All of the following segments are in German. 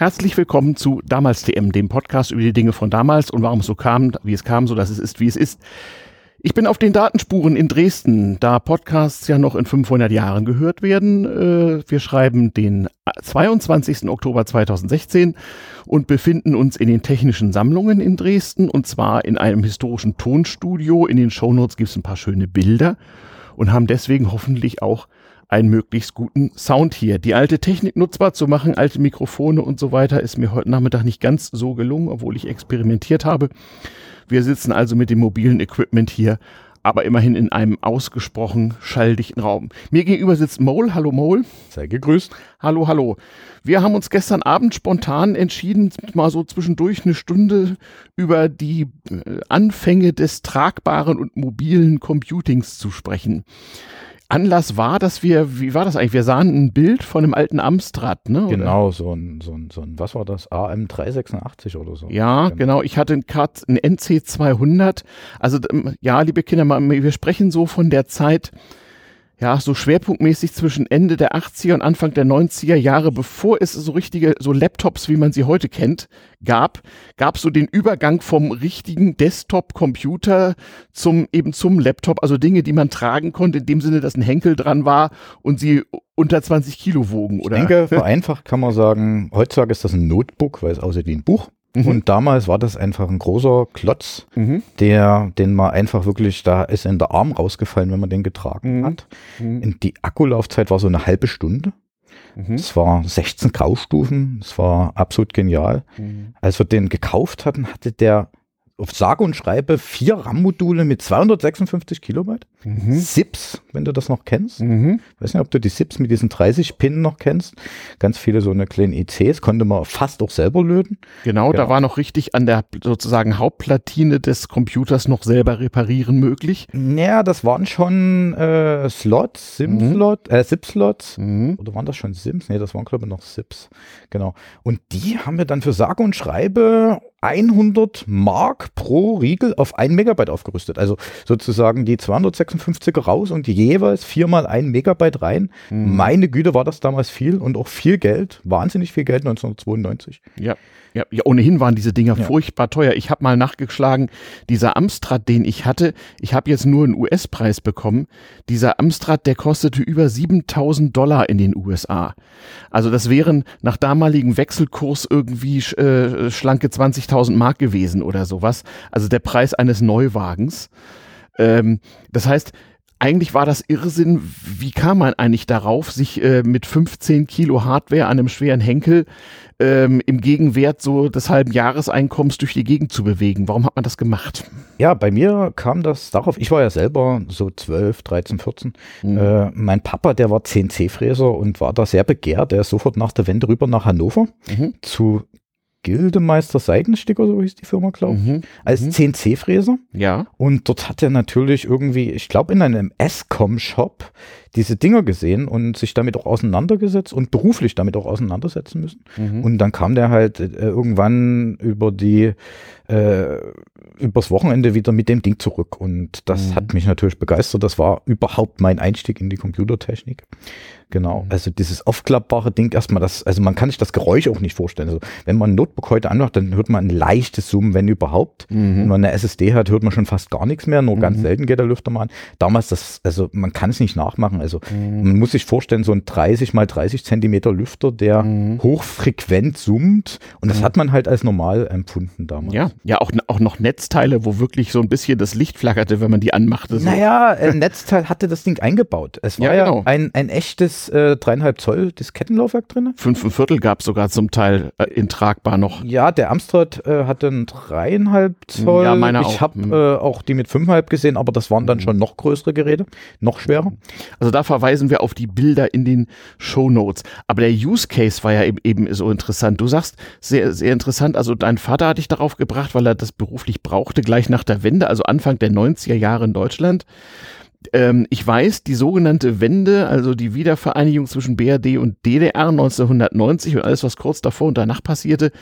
Herzlich willkommen zu Damals TM, dem Podcast über die Dinge von damals und warum es so kam, wie es kam, so dass es ist, wie es ist. Ich bin auf den Datenspuren in Dresden, da Podcasts ja noch in 500 Jahren gehört werden. Äh, wir schreiben den 22. Oktober 2016 und befinden uns in den technischen Sammlungen in Dresden und zwar in einem historischen Tonstudio. In den Shownotes gibt es ein paar schöne Bilder und haben deswegen hoffentlich auch einen möglichst guten Sound hier. Die alte Technik nutzbar zu machen, alte Mikrofone und so weiter, ist mir heute Nachmittag nicht ganz so gelungen, obwohl ich experimentiert habe. Wir sitzen also mit dem mobilen Equipment hier, aber immerhin in einem ausgesprochen schalldichten Raum. Mir gegenüber sitzt Mole. Hallo Mole. Sei gegrüßt. Hallo, hallo. Wir haben uns gestern Abend spontan entschieden, mal so zwischendurch eine Stunde über die äh, Anfänge des tragbaren und mobilen Computings zu sprechen. Anlass war, dass wir, wie war das eigentlich? Wir sahen ein Bild von einem alten Amstrad, ne? Genau, so ein, so ein, so ein, was war das? AM386 oder so. Ja, genau. genau. Ich hatte ein, Kat, ein NC200. Also, ähm, ja, liebe Kinder, wir sprechen so von der Zeit, ja, so schwerpunktmäßig zwischen Ende der 80er und Anfang der 90er Jahre, bevor es so richtige, so Laptops, wie man sie heute kennt, gab, gab so den Übergang vom richtigen Desktop-Computer zum, eben zum Laptop, also Dinge, die man tragen konnte, in dem Sinne, dass ein Henkel dran war und sie unter 20 Kilo wogen, oder? Ich denke, vereinfacht kann man sagen, heutzutage ist das ein Notebook, weil es aussieht wie ein Buch. Mhm. Und damals war das einfach ein großer Klotz, mhm. der, den man einfach wirklich, da ist in der Arm rausgefallen, wenn man den getragen mhm. hat. Mhm. Die Akkulaufzeit war so eine halbe Stunde. Mhm. Es war 16 Graustufen, es war absolut genial. Mhm. Als wir den gekauft hatten, hatte der auf sage und schreibe vier RAM-Module mit 256 Kilobyte. Mhm. SIPs, wenn du das noch kennst. Mhm. weiß nicht, ob du die SIPs mit diesen 30 Pin noch kennst. Ganz viele so eine kleine ICs konnte man fast auch selber löten. Genau, genau, da war noch richtig an der sozusagen Hauptplatine des Computers noch selber reparieren möglich. Ja, das waren schon äh, Slots, SIM-Slot, mhm. äh, SIP-Slots. Mhm. Oder waren das schon SIMs? Nee, das waren glaube ich noch SIPs. Genau. Und die haben wir dann für sage und schreibe 100 Mark pro Riegel auf 1 Megabyte aufgerüstet. Also sozusagen die 256er raus und jeweils viermal ein Megabyte rein. Mhm. Meine Güte, war das damals viel und auch viel Geld, wahnsinnig viel Geld 1992. Ja. Ja, ja, ohnehin waren diese Dinger ja. furchtbar teuer. Ich habe mal nachgeschlagen, dieser Amstrad, den ich hatte, ich habe jetzt nur einen US-Preis bekommen. Dieser Amstrad, der kostete über 7000 Dollar in den USA. Also das wären nach damaligem Wechselkurs irgendwie äh, schlanke 20.000 Mark gewesen oder sowas. Also der Preis eines Neuwagens. Ähm, das heißt, eigentlich war das Irrsinn. Wie kam man eigentlich darauf, sich äh, mit 15 Kilo Hardware an einem schweren Henkel ähm, im Gegenwert so des halben Jahreseinkommens durch die Gegend zu bewegen? Warum hat man das gemacht? Ja, bei mir kam das darauf, ich war ja selber so 12, 13, 14. Mhm. Äh, mein Papa, der war CNC-Fräser und war da sehr begehrt. Er ist sofort nach der Wende rüber nach Hannover mhm. zu Gildemeister Seidensticker, so hieß die Firma, glaube ich, mhm. als mhm. CNC-Fräser. Ja. Und dort hat er natürlich irgendwie, ich glaube, in einem S-Com-Shop diese Dinger gesehen und sich damit auch auseinandergesetzt und beruflich damit auch auseinandersetzen müssen. Mhm. Und dann kam der halt äh, irgendwann über die, äh, übers Wochenende wieder mit dem Ding zurück. Und das mhm. hat mich natürlich begeistert. Das war überhaupt mein Einstieg in die Computertechnik. Genau. Mhm. Also dieses aufklappbare Ding erstmal, das, also man kann sich das Geräusch auch nicht vorstellen. Also wenn man ein Notebook heute anmacht, dann hört man ein leichtes Summen, wenn überhaupt. Mhm. Wenn man eine SSD hat, hört man schon fast gar nichts mehr. Nur mhm. ganz selten geht der Lüfter mal an. Damals das, also man kann es nicht nachmachen. Also mhm. man muss sich vorstellen, so ein 30 mal 30 Zentimeter Lüfter, der mhm. hochfrequent summt. Und das mhm. hat man halt als normal empfunden damals. Ja, ja, auch, auch noch Netzteile, wo wirklich so ein bisschen das Licht flackerte, wenn man die anmachte. So. Naja, ein Netzteil hatte das Ding eingebaut. Es war ja, genau. ja ein, ein echtes äh, dreieinhalb Zoll Diskettenlaufwerk drin. Fünf und Viertel gab es sogar zum Teil äh, intragbar noch. Ja, der Amstrad äh, hatte einen dreieinhalb Zoll. Ja, meiner ich habe mhm. äh, auch die mit fünfeinhalb gesehen, aber das waren dann mhm. schon noch größere Geräte, noch schwerer. Also da verweisen wir auf die Bilder in den Show Notes. Aber der Use Case war ja eben, eben so interessant. Du sagst, sehr, sehr interessant, also dein Vater hat dich darauf gebracht, weil er das beruflich brauchte, gleich nach der Wende, also Anfang der 90er Jahre in Deutschland ähm, ich weiß, die sogenannte Wende, also die Wiedervereinigung zwischen BRD und DDR 1990 und alles, was kurz davor und danach passierte,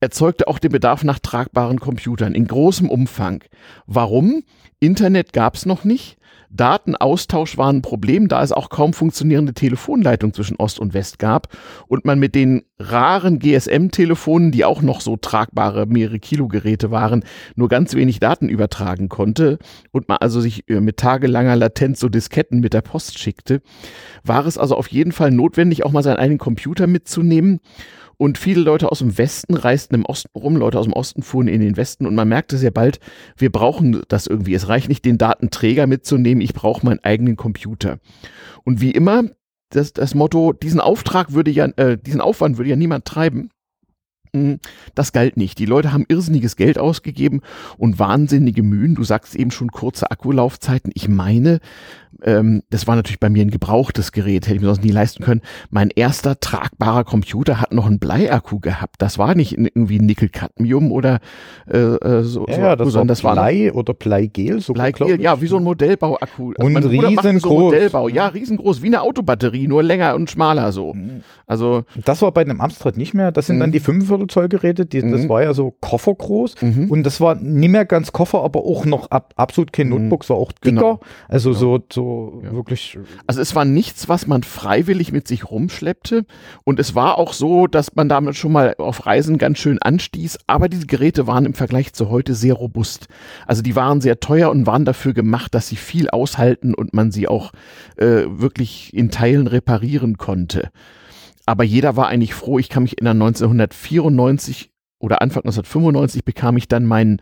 erzeugte auch den Bedarf nach tragbaren Computern in großem Umfang. Warum? Internet gab es noch nicht. Datenaustausch war ein Problem, da es auch kaum funktionierende Telefonleitung zwischen Ost und West gab und man mit den raren GSM-Telefonen, die auch noch so tragbare mehrere Kilo Geräte waren, nur ganz wenig Daten übertragen konnte und man also sich äh, mit tagelanger Latenz so Disketten mit der Post schickte, war es also auf jeden Fall notwendig, auch mal seinen eigenen Computer mitzunehmen und viele Leute aus dem Westen reisten im Osten rum, Leute aus dem Osten fuhren in den Westen und man merkte sehr bald, wir brauchen das irgendwie. Es reicht nicht, den Datenträger mitzunehmen, ich brauche meinen eigenen Computer. Und wie immer, das, das Motto, diesen Auftrag würde ja, äh, diesen Aufwand würde ja niemand treiben. Hm, das galt nicht. Die Leute haben irrsinniges Geld ausgegeben und wahnsinnige Mühen. Du sagst eben schon kurze Akkulaufzeiten. Ich meine, ähm, das war natürlich bei mir ein gebrauchtes Gerät, hätte ich mir sonst nie leisten können. Mein erster tragbarer Computer hat noch einen Bleiakku gehabt. Das war nicht irgendwie Nickel-Cadmium oder äh, äh so, ja, ja, das, war das war Blei oder Bleigel, so Bleigel, ja, wie so ein Modellbauakku. Also und riesengroß. So Modellbau. Ja, riesengroß, wie eine Autobatterie, nur länger und schmaler so. Mhm. Also das war bei einem Amstrad nicht mehr. Das sind dann mhm. die 45 Zoll Geräte. Die, das mhm. war ja so koffergroß und das war nicht mehr ganz Koffer, aber auch noch ab, absolut kein Notebook, war auch dicker. Genau. Also so so ja. wirklich. Also es war nichts, was man freiwillig mit sich rumschleppte. Und es war auch so, dass man damit schon mal auf Reisen ganz schön anstieß. Aber diese Geräte waren im Vergleich zu heute sehr robust. Also die waren sehr teuer und waren dafür gemacht, dass sie viel aushalten und man sie auch äh, wirklich in Teilen reparieren konnte. Aber jeder war eigentlich froh. Ich kann mich erinnern, 1994 oder Anfang 1995 bekam ich dann meinen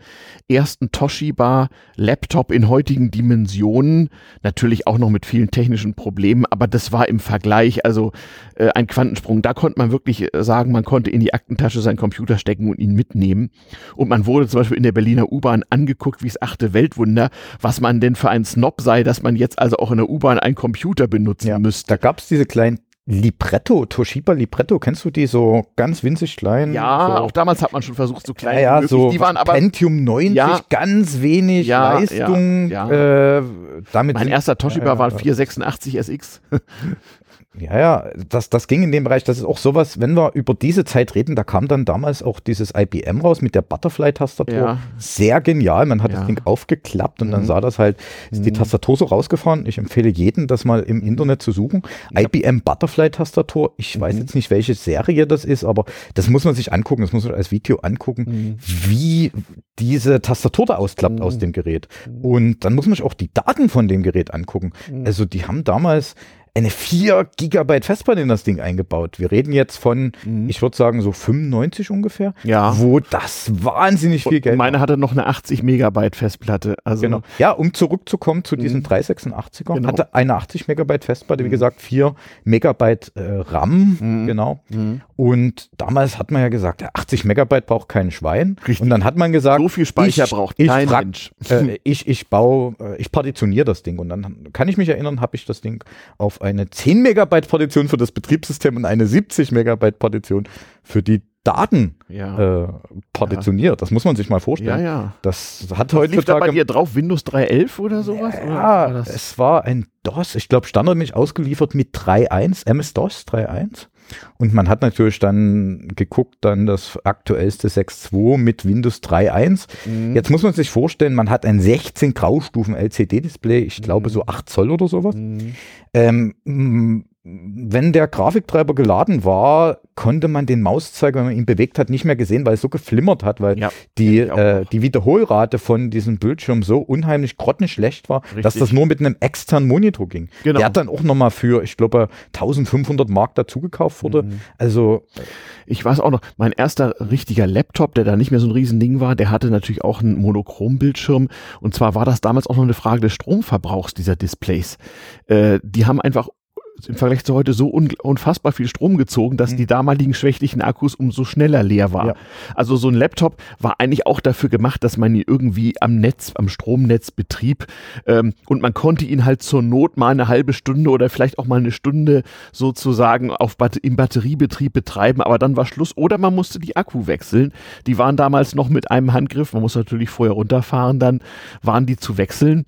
ersten Toshiba Laptop in heutigen Dimensionen. Natürlich auch noch mit vielen technischen Problemen, aber das war im Vergleich also äh, ein Quantensprung. Da konnte man wirklich äh, sagen, man konnte in die Aktentasche seinen Computer stecken und ihn mitnehmen. Und man wurde zum Beispiel in der Berliner U-Bahn angeguckt wie das achte Weltwunder, was man denn für ein Snob sei, dass man jetzt also auch in der U-Bahn einen Computer benutzen ja, müsste. Da gab es diese kleinen Libretto, Toshiba Libretto, kennst du die so ganz winzig klein? Ja, so. auch damals hat man schon versucht, so klein ja, ja, so die waren aber Pentium 90, ja, ganz wenig ja, Leistung. Ja, äh, damit mein erster Toshiba war 486 SX. Ja, ja, das, das ging in dem Bereich, das ist auch sowas, wenn wir über diese Zeit reden, da kam dann damals auch dieses IBM raus mit der Butterfly-Tastatur. Ja. Sehr genial, man hat ja. das Ding aufgeklappt und mhm. dann sah das halt, ist die mhm. Tastatur so rausgefahren. Ich empfehle jedem, das mal im Internet zu suchen. Ja. IBM Butterfly-Tastatur, ich mhm. weiß jetzt nicht, welche Serie das ist, aber das muss man sich angucken, das muss man als Video angucken, mhm. wie diese Tastatur da ausklappt aus mhm. dem Gerät. Mhm. Und dann muss man sich auch die Daten von dem Gerät angucken. Also die haben damals eine 4 Gigabyte Festplatte in das Ding eingebaut. Wir reden jetzt von, mhm. ich würde sagen, so 95 ungefähr. Ja. Wo das wahnsinnig viel Geld Meine hatte noch eine 80 Megabyte Festplatte. Also genau. Ja, um zurückzukommen zu diesem mhm. 386er, genau. hatte eine 80 Megabyte Festplatte, wie mhm. gesagt, 4 Megabyte äh, RAM. Mhm. Genau. Mhm. Und damals hat man ja gesagt, 80 Megabyte braucht kein Schwein. Richtig. Und dann hat man gesagt, so viel Speicher ich, braucht ich kein Mensch. Äh, ich, ich baue, äh, ich partitioniere das Ding. Und dann kann ich mich erinnern, habe ich das Ding auf eine 10 Megabyte Partition für das Betriebssystem und eine 70 Megabyte Partition für die Daten ja. äh, partitioniert. Ja. Das muss man sich mal vorstellen. Ja, ja. Das hat heutzutage. Lief da bei dir drauf Windows 3.11 oder sowas? Ja, oder es war ein DOS. Ich glaube, standardmäßig ausgeliefert mit 3.1, MS-DOS 3.1. Und man hat natürlich dann geguckt, dann das aktuellste 6.2 mit Windows 3.1. Mhm. Jetzt muss man sich vorstellen, man hat ein 16 Graustufen LCD-Display, ich glaube mhm. so 8 Zoll oder sowas. Mhm. Ähm, wenn der Grafiktreiber geladen war, konnte man den Mauszeiger, wenn man ihn bewegt hat, nicht mehr gesehen, weil es so geflimmert hat, weil ja, die, äh, die Wiederholrate von diesem Bildschirm so unheimlich grottenschlecht war, Richtig. dass das nur mit einem externen Monitor ging. Genau. Der hat dann auch nochmal für, ich glaube, 1500 Mark dazugekauft wurde. Mhm. Also ich weiß auch noch, mein erster richtiger Laptop, der da nicht mehr so ein Riesending war, der hatte natürlich auch einen Monochrom-Bildschirm. Und zwar war das damals auch noch eine Frage des Stromverbrauchs dieser Displays. Äh, die haben einfach im Vergleich zu heute so unfassbar viel Strom gezogen, dass mhm. die damaligen schwächlichen Akkus umso schneller leer war. Ja. Also so ein Laptop war eigentlich auch dafür gemacht, dass man ihn irgendwie am Netz, am Stromnetz betrieb ähm, und man konnte ihn halt zur Not mal eine halbe Stunde oder vielleicht auch mal eine Stunde sozusagen auf Bat im Batteriebetrieb betreiben, aber dann war Schluss. Oder man musste die Akku wechseln. Die waren damals noch mit einem Handgriff, man muss natürlich vorher runterfahren, dann waren die zu wechseln.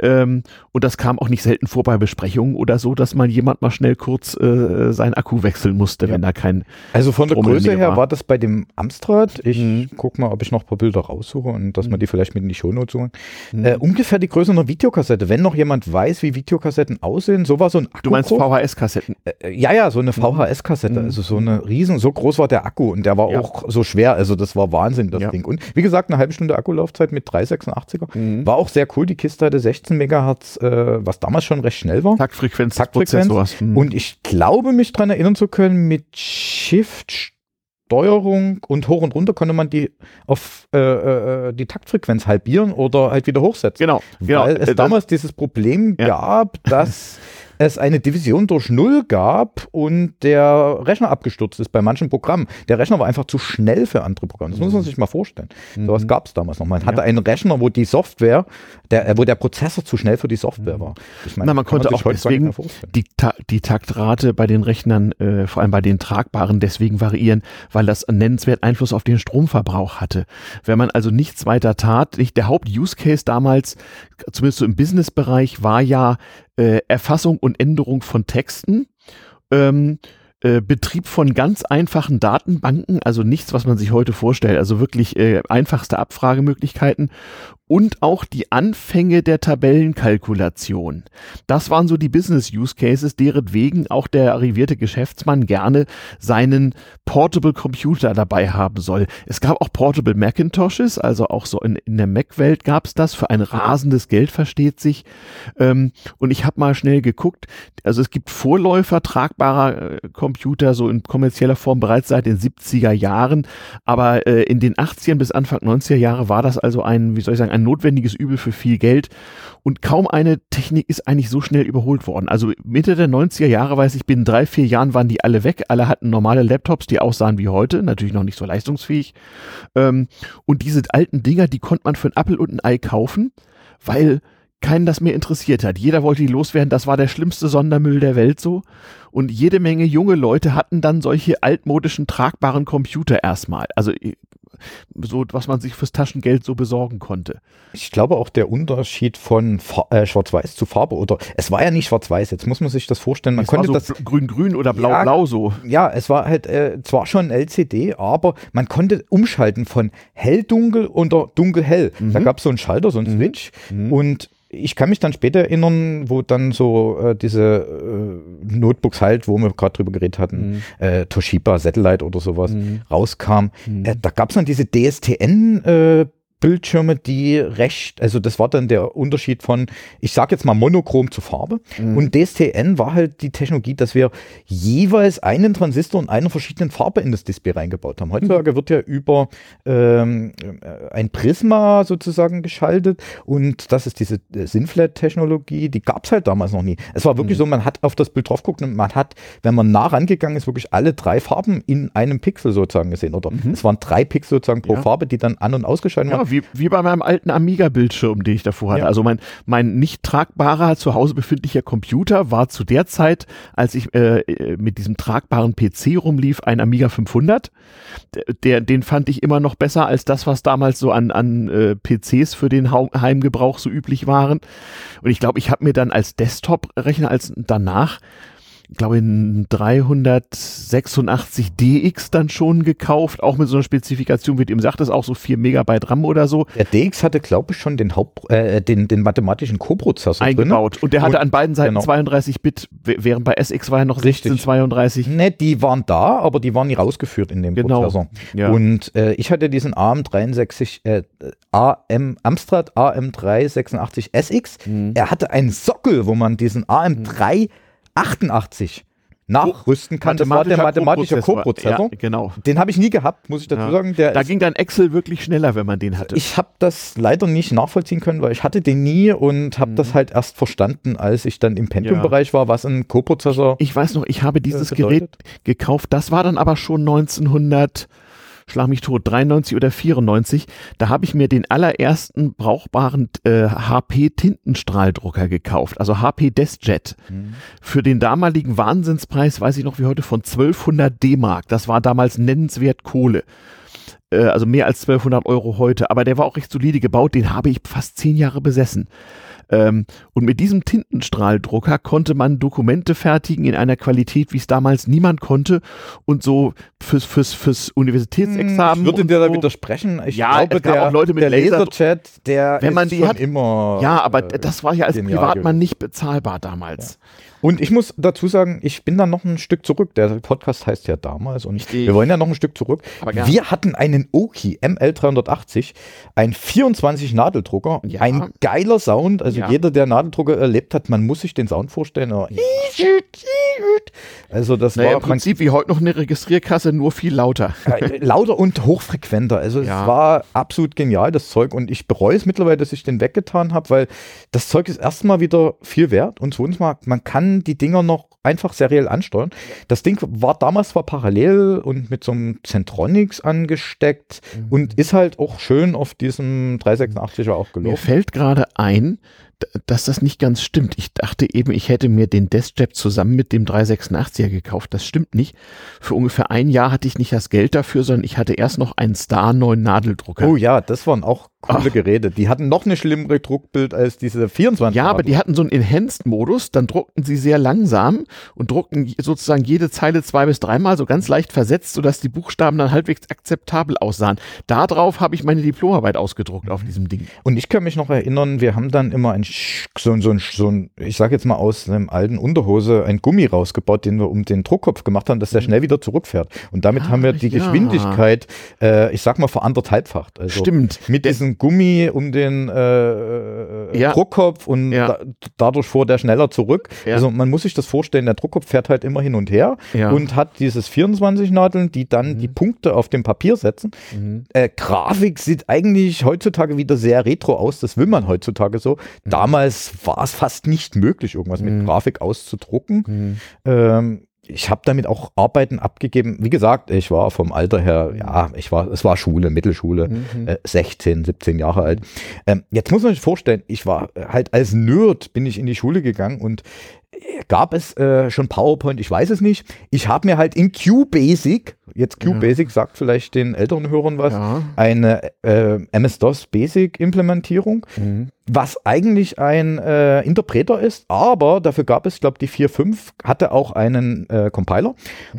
Ähm, Und das kam auch nicht selten vor bei Besprechungen oder so, dass mal jemand mal schnell kurz äh, seinen Akku wechseln musste, ja. wenn da kein. Also von der Größe her war. war das bei dem Amstrad. Ich mhm. guck mal, ob ich noch ein paar Bilder raussuche und dass mhm. man die vielleicht mit in die Shownotes holen. Mhm. Äh, ungefähr die Größe einer Videokassette. Wenn noch jemand weiß, wie Videokassetten aussehen, so war so ein Akku. Du meinst VHS-Kassetten? Äh, äh, ja, ja, so eine mhm. VHS-Kassette. Also so eine riesen, so groß war der Akku und der war ja. auch so schwer. Also das war Wahnsinn, das ja. Ding. Und wie gesagt, eine halbe Stunde Akkulaufzeit mit 386er. Mhm. War auch sehr cool. Die Kiste hatte 16 Megahertz, äh, was damals schon recht schnell war. Taktfrequenz. Taktfrequenz. Mhm. Und ich glaube, mich daran erinnern zu können, mit Shift Steuerung und hoch und runter konnte man die auf äh, äh, die Taktfrequenz halbieren oder halt wieder hochsetzen. Genau. genau. Weil es äh, damals dieses Problem ja. gab, dass es eine Division durch Null gab und der Rechner abgestürzt ist bei manchen Programmen. Der Rechner war einfach zu schnell für andere Programme. Das muss man mhm. sich mal vorstellen. Mhm. So was gab es damals noch. Man hatte ja. einen Rechner, wo die Software, der, äh, wo der Prozessor zu schnell für die Software mhm. war. Ich meine, Na, man konnte man auch deswegen die, Ta die Taktrate bei den Rechnern, äh, vor allem bei den tragbaren, deswegen variieren, weil das nennenswert Einfluss auf den Stromverbrauch hatte. Wenn man also nichts weiter tat, nicht der Haupt-Use-Case damals, zumindest so im Business-Bereich, war ja äh, Erfassung und Änderung von Texten. Ähm, äh, Betrieb von ganz einfachen Datenbanken, also nichts, was man sich heute vorstellt, also wirklich äh, einfachste Abfragemöglichkeiten und auch die Anfänge der Tabellenkalkulation. Das waren so die Business Use Cases, deren wegen auch der arrivierte Geschäftsmann gerne seinen Portable Computer dabei haben soll. Es gab auch Portable Macintoshes, also auch so in, in der Mac-Welt gab es das für ein rasendes Geld, versteht sich. Ähm, und ich habe mal schnell geguckt, also es gibt Vorläufer tragbarer äh, Computer so in kommerzieller Form bereits seit den 70er Jahren, aber äh, in den 80ern bis Anfang 90er Jahre war das also ein, wie soll ich sagen, ein notwendiges Übel für viel Geld. Und kaum eine Technik ist eigentlich so schnell überholt worden. Also Mitte der 90er Jahre, weiß ich, binnen drei, vier Jahren waren die alle weg. Alle hatten normale Laptops, die aussahen wie heute, natürlich noch nicht so leistungsfähig. Ähm, und diese alten Dinger, die konnte man für ein Apfel und ein Ei kaufen, weil keinen das mehr interessiert hat. Jeder wollte die loswerden. Das war der schlimmste Sondermüll der Welt so. Und jede Menge junge Leute hatten dann solche altmodischen tragbaren Computer erstmal. Also so, was man sich fürs Taschengeld so besorgen konnte. Ich glaube auch der Unterschied von äh, Schwarz-Weiß zu Farbe oder es war ja nicht Schwarz-Weiß, jetzt muss man sich das vorstellen. Man es konnte so das grün-grün oder blau-blau ja, so. Ja, es war halt äh, zwar schon LCD, aber man konnte umschalten von hell-dunkel oder dunkel-hell. Mhm. Da gab es so einen Schalter, so einen mhm. Switch mhm. und ich kann mich dann später erinnern, wo dann so äh, diese äh, Notebooks halt, wo wir gerade drüber geredet hatten, mhm. äh, Toshiba Satellite oder sowas mhm. rauskam. Mhm. Äh, da gab es dann diese DSTN äh, Bildschirme, die recht, also das war dann der Unterschied von, ich sag jetzt mal monochrom zu Farbe. Mhm. Und DSTN war halt die Technologie, dass wir jeweils einen Transistor und eine verschiedenen Farbe in das Display reingebaut haben. Heutzutage mhm. wird ja über ähm, ein Prisma sozusagen geschaltet und das ist diese äh, Sinflat-Technologie, die gab es halt damals noch nie. Es war wirklich mhm. so, man hat auf das Bild drauf geguckt und man hat, wenn man nah rangegangen ist, wirklich alle drei Farben in einem Pixel sozusagen gesehen. Oder mhm. es waren drei Pixel sozusagen pro ja. Farbe, die dann an- und ausgeschaltet ja, waren wie, wie bei meinem alten Amiga-Bildschirm, den ich davor hatte. Ja. Also mein, mein nicht tragbarer, zu Hause befindlicher Computer war zu der Zeit, als ich äh, äh mit diesem tragbaren PC rumlief, ein Amiga 500. Der, den fand ich immer noch besser als das, was damals so an, an äh, PCs für den Heimgebrauch so üblich waren. Und ich glaube, ich habe mir dann als Desktop-Rechner als danach glaube in 386 DX dann schon gekauft, auch mit so einer Spezifikation, wie du eben sagtest, auch so 4 Megabyte RAM oder so. Der DX hatte, glaube ich, schon den Haupt, äh, den, den mathematischen Co-Prozessor eingebaut. Drin. Und der hatte und, an beiden Seiten genau. 32 Bit, während bei SX war ja noch 16, 32. Ne, die waren da, aber die waren nie rausgeführt in dem genau. Prozessor. Ja. Und äh, ich hatte diesen AM63, äh, AM, Amstrad AM386 SX. Mhm. Er hatte einen Sockel, wo man diesen AM3 mhm 88 nachrüsten kann. Das war der mathematische Co-Prozessor. Ja, genau. Den habe ich nie gehabt, muss ich dazu ja. sagen. Der da ging dann Excel wirklich schneller, wenn man den hatte. Ich habe das leider nicht nachvollziehen können, weil ich hatte den nie und habe mhm. das halt erst verstanden, als ich dann im Pentium-Bereich war, was ein Co-Prozessor. Ich weiß noch, ich habe dieses Gerät gekauft. Das war dann aber schon 1900 schlag mich tot, 93 oder 94, da habe ich mir den allerersten brauchbaren äh, HP Tintenstrahldrucker gekauft, also HP DeskJet. Mhm. Für den damaligen Wahnsinnspreis, weiß ich noch wie heute, von 1200 D-Mark. Das war damals nennenswert Kohle äh, also mehr als 1200 Euro heute, aber der war auch recht solide gebaut, den habe ich fast zehn Jahre besessen. Ähm, und mit diesem Tintenstrahldrucker konnte man Dokumente fertigen in einer Qualität, wie es damals niemand konnte. Und so fürs, fürs, fürs Universitätsexamen. Ich würde dir so. da widersprechen. Ich Ja, glaube, es gab der, auch Leute mit der Laser- Laserchat, der Wenn man ist die schon hat- immer. Ja, aber äh, das war ja als Privatmann nicht bezahlbar damals. Und ich muss dazu sagen, ich bin da noch ein Stück zurück. Der Podcast heißt ja damals und Richtig. wir wollen ja noch ein Stück zurück. Wir hatten einen Oki ML380, ein 24 Nadeldrucker, Ja. ein geiler Sound. Also Ja. jeder, der Nadeldrucker erlebt hat, man muss sich den Sound vorstellen. aber- Also das Naja, war im Prinzip wie heute noch eine Registrierkasse, nur viel lauter. äh, lauter und hochfrequenter. Also Ja. es war absolut genial, das Zeug. Und ich bereue es mittlerweile, dass ich den weggetan habe, weil das Zeug ist erstmal wieder viel wert. Und zweitens mal, man kann die Dinger noch einfach seriell ansteuern. Das Ding war damals zwar parallel und mit so einem Centronics angesteckt und ist halt auch schön auf diesem 386er auch Mir gelaufen. fällt gerade ein, dass das nicht ganz stimmt. Ich dachte eben, ich hätte mir den Deathstrap zusammen mit dem 386er gekauft. Das stimmt nicht. Für ungefähr ein Jahr hatte ich nicht das Geld dafür, sondern ich hatte erst noch einen Star 9 Nadeldrucker. Oh ja, das waren auch Ach. Geräte. Die hatten noch eine schlimmere Druckbild als diese 24. Ja, aber die hatten so einen Enhanced-Modus, dann druckten sie sehr langsam und druckten sozusagen jede Zeile zwei bis dreimal so ganz leicht versetzt, sodass die Buchstaben dann halbwegs akzeptabel aussahen. Darauf habe ich meine Diplomarbeit ausgedruckt auf diesem Ding. Und ich kann mich noch erinnern, wir haben dann immer ein, so, ein- so, ein- so ein, ich sage jetzt mal aus einem alten Unterhose, ein Gummi rausgebaut, den wir um den Druckkopf gemacht haben, dass der schnell wieder zurückfährt. Und damit Ah, haben wir die ja. Geschwindigkeit, äh, ich sag mal, veranderthalbfacht. Also Stimmt. Mit diesem Gummi um den äh, Ja. Druckkopf und Ja. da, dadurch fuhr der schneller zurück. Ja. Also man muss sich das vorstellen, der Druckkopf fährt halt immer hin und her und hat dieses 24 Nadeln, die dann die Punkte auf dem Papier setzen. Mhm. Äh, Grafik sieht eigentlich heutzutage wieder sehr retro aus. Das will man heutzutage so. Mhm. Damals war es fast nicht möglich, irgendwas mit Grafik auszudrucken. Mhm. Ähm, ich habe damit auch Arbeiten abgegeben. Wie gesagt, ich war vom Alter her, ja, ich war, es war Schule, Mittelschule, Mhm. äh, 16, 17 Jahre alt. Ähm, jetzt muss man sich vorstellen, ich war halt als Nerd bin ich in die Schule gegangen und gab es äh, schon PowerPoint, ich weiß es nicht. Ich habe mir halt in QBasic, jetzt QBasic sagt vielleicht den älteren Hörern was, Ja. eine äh, MS-DOS Basic Implementierung, Mhm. was eigentlich ein äh, Interpreter ist, aber dafür gab es, glaube die 4.5 hatte auch einen äh, Compiler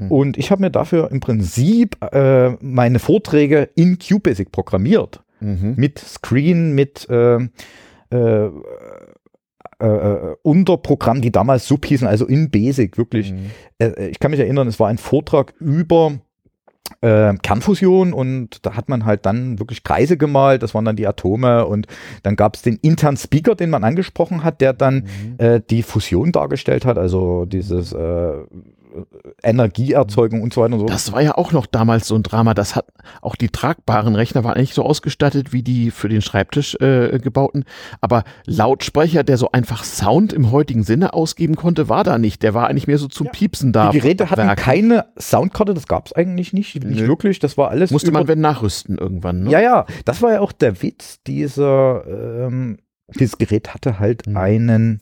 und ich habe mir dafür im Prinzip äh, meine Vorträge in QBasic programmiert. Mhm. Mit Screen, mit äh, äh, äh, äh, Unterprogrammen, die damals sub hießen, also in Basic, wirklich. Mhm. Äh, ich kann mich erinnern, es war ein Vortrag über äh, Kernfusion und da hat man halt dann wirklich Kreise gemalt, das waren dann die Atome und dann gab es den internen Speaker, den man angesprochen hat, der dann äh, die Fusion dargestellt hat, also dieses äh, Energieerzeugung und so weiter und so. Das war ja auch noch damals so ein Drama. Das hat auch die tragbaren Rechner waren eigentlich so ausgestattet wie die für den Schreibtisch äh, gebauten. Aber Lautsprecher, der so einfach Sound im heutigen Sinne ausgeben konnte, war da nicht. Der war eigentlich mehr so zum Piepsen da. die Geräte hatten Werken. keine Soundkarte, das gab es eigentlich nicht, nicht Nö. wirklich, das war alles Musste man wenn nachrüsten irgendwann. Ne? Ja, ja, das war ja auch der Witz. Dieser, ähm, dieses Gerät hatte halt Mhm. einen,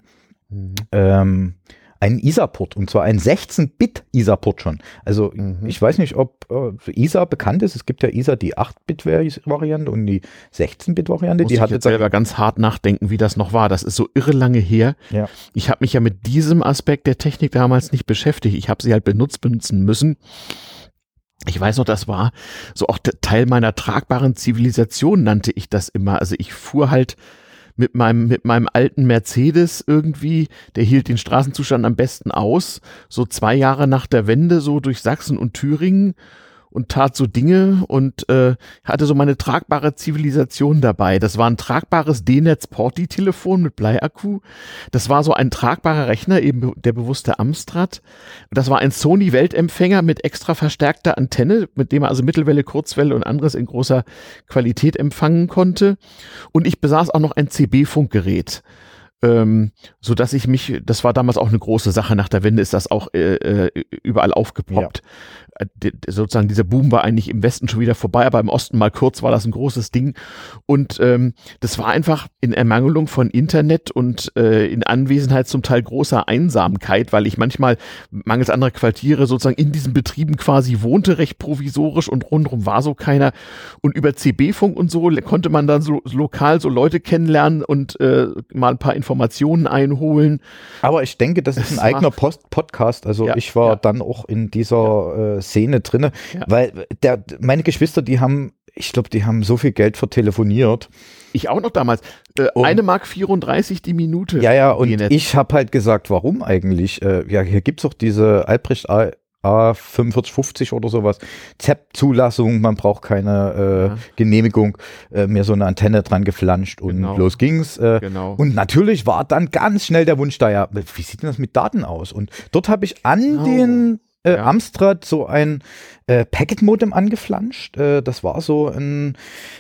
Mhm. ähm, einen ISA-Port und zwar einen 16-Bit ISA-Port schon. Also Mhm. ich weiß nicht, ob äh, ISA bekannt ist. Es gibt ja ISA die 8-Bit-Variante und die 16-Bit-Variante. Muss Die ich hatte jetzt selber ganz hart nachdenken, wie das noch war. Das ist so irre lange her. Ja. Ich habe mich ja mit diesem Aspekt der Technik damals nicht beschäftigt. Ich habe sie halt benutzt, benutzen müssen. Ich weiß noch, das war so auch Teil meiner tragbaren Zivilisation, nannte ich das immer. Also ich fuhr halt mit meinem, mit meinem alten Mercedes irgendwie, der hielt den Straßenzustand am besten aus, so zwei Jahre nach der Wende, so durch Sachsen und Thüringen und tat so Dinge und äh, hatte so meine tragbare Zivilisation dabei. Das war ein tragbares D-Netz-Porti-Telefon mit Bleiakku. Das war so ein tragbarer Rechner, eben der bewusste Amstrad. Das war ein Sony-Weltempfänger mit extra verstärkter Antenne, mit dem er also Mittelwelle, Kurzwelle und anderes in großer Qualität empfangen konnte. Und ich besaß auch noch ein CB-Funkgerät. Ähm, so dass ich mich, das war damals auch eine große Sache nach der Wende, ist das auch äh, äh, überall aufgepoppt. Sozusagen dieser Boom war eigentlich im Westen schon wieder vorbei, aber im Osten mal kurz war das ein großes Ding. Und ähm, das war einfach in Ermangelung von Internet und äh, in Anwesenheit zum Teil großer Einsamkeit, weil ich manchmal mangels anderer Quartiere sozusagen in diesen Betrieben quasi wohnte, recht provisorisch und rundherum war so keiner. Und über CB-Funk und so konnte man dann so lokal so Leute kennenlernen und äh, mal ein paar Informationen einholen. Aber ich denke, das ist ein eigener Post Podcast. Also ja, ich war ja. dann auch in dieser äh, Szene drinne, ja. weil der, meine Geschwister, die haben, ich glaube, die haben so viel Geld vertelefoniert. Ich auch noch damals. Äh, eine Mark 34 die Minute. Ja, ja, und ich habe halt gesagt, warum eigentlich? Äh, ja, hier gibt es doch diese Albrecht A4550 oder sowas. ZEP-Zulassung, man braucht keine äh, ja. Genehmigung, äh, mir so eine Antenne dran geflanscht und genau. los ging's. Äh, genau. Und natürlich war dann ganz schnell der Wunsch da, ja, wie sieht denn das mit Daten aus? Und dort habe ich an genau. den äh, ja. Amstrad so ein äh, Packet-Modem angeflanscht. Äh, das war so ein,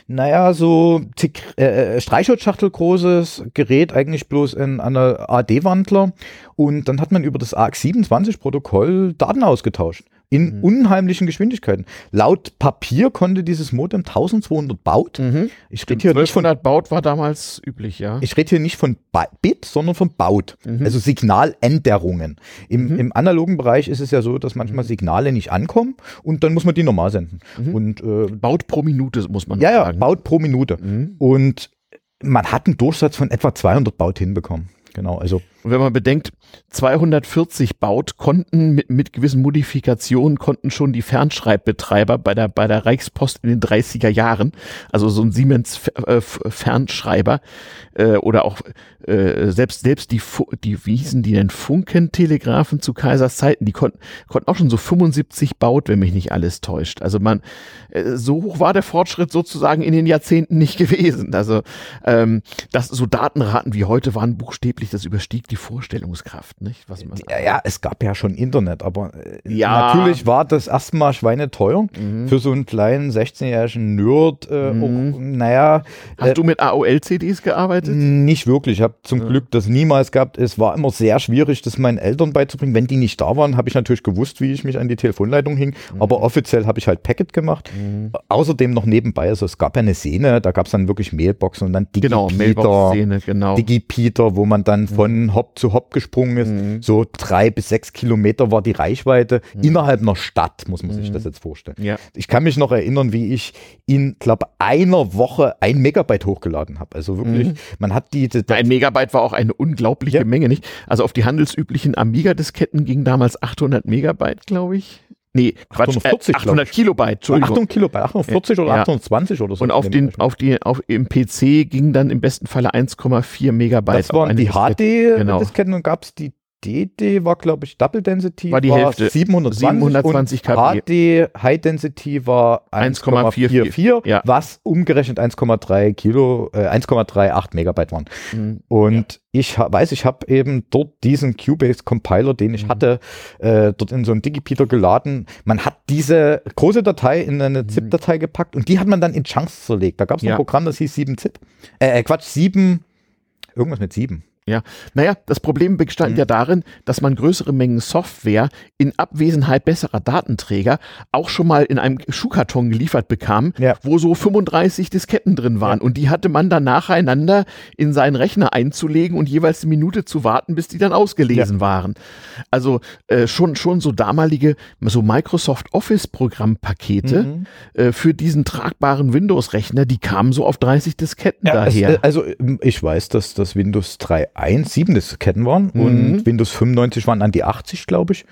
naja, so tick, äh, äh Streichholzschachtel großes Gerät, eigentlich bloß in einer AD-Wandler. Und dann hat man über das AX27-Protokoll Daten ausgetauscht in mhm. unheimlichen Geschwindigkeiten. Laut Papier konnte dieses Modem 1200 Baut. Mhm. Ich rede hier nicht von Baut war damals üblich, ja. Ich rede hier nicht von Bit, sondern von Baut, mhm. also Signaländerungen. Im, mhm. Im analogen Bereich ist es ja so, dass manchmal mhm. Signale nicht ankommen und dann muss man die normal senden. Mhm. Und äh, Baut pro Minute muss man ja, sagen. Ja, Baut pro Minute. Und man hat einen Durchsatz von etwa 200 Baut hinbekommen. Genau, also und wenn man bedenkt, 240 baut, konnten mit, mit gewissen Modifikationen, konnten schon die Fernschreibbetreiber bei der, bei der Reichspost in den 30er Jahren, also so ein Siemens äh, Fernschreiber äh, oder auch äh, selbst, selbst die, die, wie hießen die denn, Funkentelegrafen zu Kaisers Zeiten, die konnten, konnten auch schon so 75 baut, wenn mich nicht alles täuscht. Also man, äh, so hoch war der Fortschritt sozusagen in den Jahrzehnten nicht gewesen. Also ähm, das, so Datenraten wie heute waren buchstäblich, das überstieg die Vorstellungskraft, nicht? Was man ja, ja, es gab ja schon Internet, aber äh, ja. natürlich war das erstmal schweineteuer mhm. für so einen kleinen 16-jährigen Nerd. Äh, mhm. auch, naja. Hast äh, du mit AOL-CDs gearbeitet? Nicht wirklich. Ich habe zum ja. Glück das niemals gehabt. Es war immer sehr schwierig, das meinen Eltern beizubringen. Wenn die nicht da waren, habe ich natürlich gewusst, wie ich mich an die Telefonleitung hing. Mhm. Aber offiziell habe ich halt Packet gemacht. Mhm. Außerdem noch nebenbei, also es gab ja eine Szene, da gab es dann wirklich Mailboxen und dann genau, Digi-Peter, genau. Digi-Peter, wo man dann mhm. von Hop zu Hop gesprungen ist. Mhm. So drei bis sechs Kilometer war die Reichweite mhm. innerhalb einer Stadt, muss man sich mhm. das jetzt vorstellen. Ja. Ich kann mich noch erinnern, wie ich in, glaube einer Woche ein Megabyte hochgeladen habe. Also wirklich, mhm. man hat die. Ein Megabyte war auch eine unglaubliche ja. Menge, nicht? Also auf die handelsüblichen Amiga-Disketten ging damals 800 Megabyte, glaube ich. Nee, Quatsch, 840, äh, 800 Kilobyte, Entschuldigung. 800 Kilobyte, 840 oder ja. 820 oder so. Und auf den, auf die, auf, im PC ging dann im besten Falle 1,4 Megabyte. Das waren die HD-Disketten genau. und gab es die DD war, glaube ich, Double Density war die war Hälfte. 720, 720 kb. HD High Density war 1,44, ja. was umgerechnet 1,3 Kilo, äh, 1,38 Megabyte waren. Mhm. Und ja. ich weiß, ich habe eben dort diesen Cubase Compiler, den ich mhm. hatte, äh, dort in so einen Digipeater geladen. Man hat diese große Datei in eine mhm. ZIP-Datei gepackt und die hat man dann in Chunks zerlegt. Da gab es ja. ein Programm, das hieß 7-ZIP. Äh, äh, Quatsch, 7, irgendwas mit 7. Ja, naja, das Problem bestand mhm. ja darin, dass man größere Mengen Software in Abwesenheit besserer Datenträger auch schon mal in einem Schuhkarton geliefert bekam, ja. wo so 35 Disketten drin waren. Ja. Und die hatte man dann nacheinander in seinen Rechner einzulegen und jeweils eine Minute zu warten, bis die dann ausgelesen ja. waren. Also äh, schon, schon so damalige, so Microsoft Office-Programmpakete mhm. äh, für diesen tragbaren Windows-Rechner, die kamen so auf 30 Disketten daher. Es, äh, also ich weiß, dass das Windows 3 1 7 Disketten waren mhm. und Windows 95 waren an die 80, glaube ich.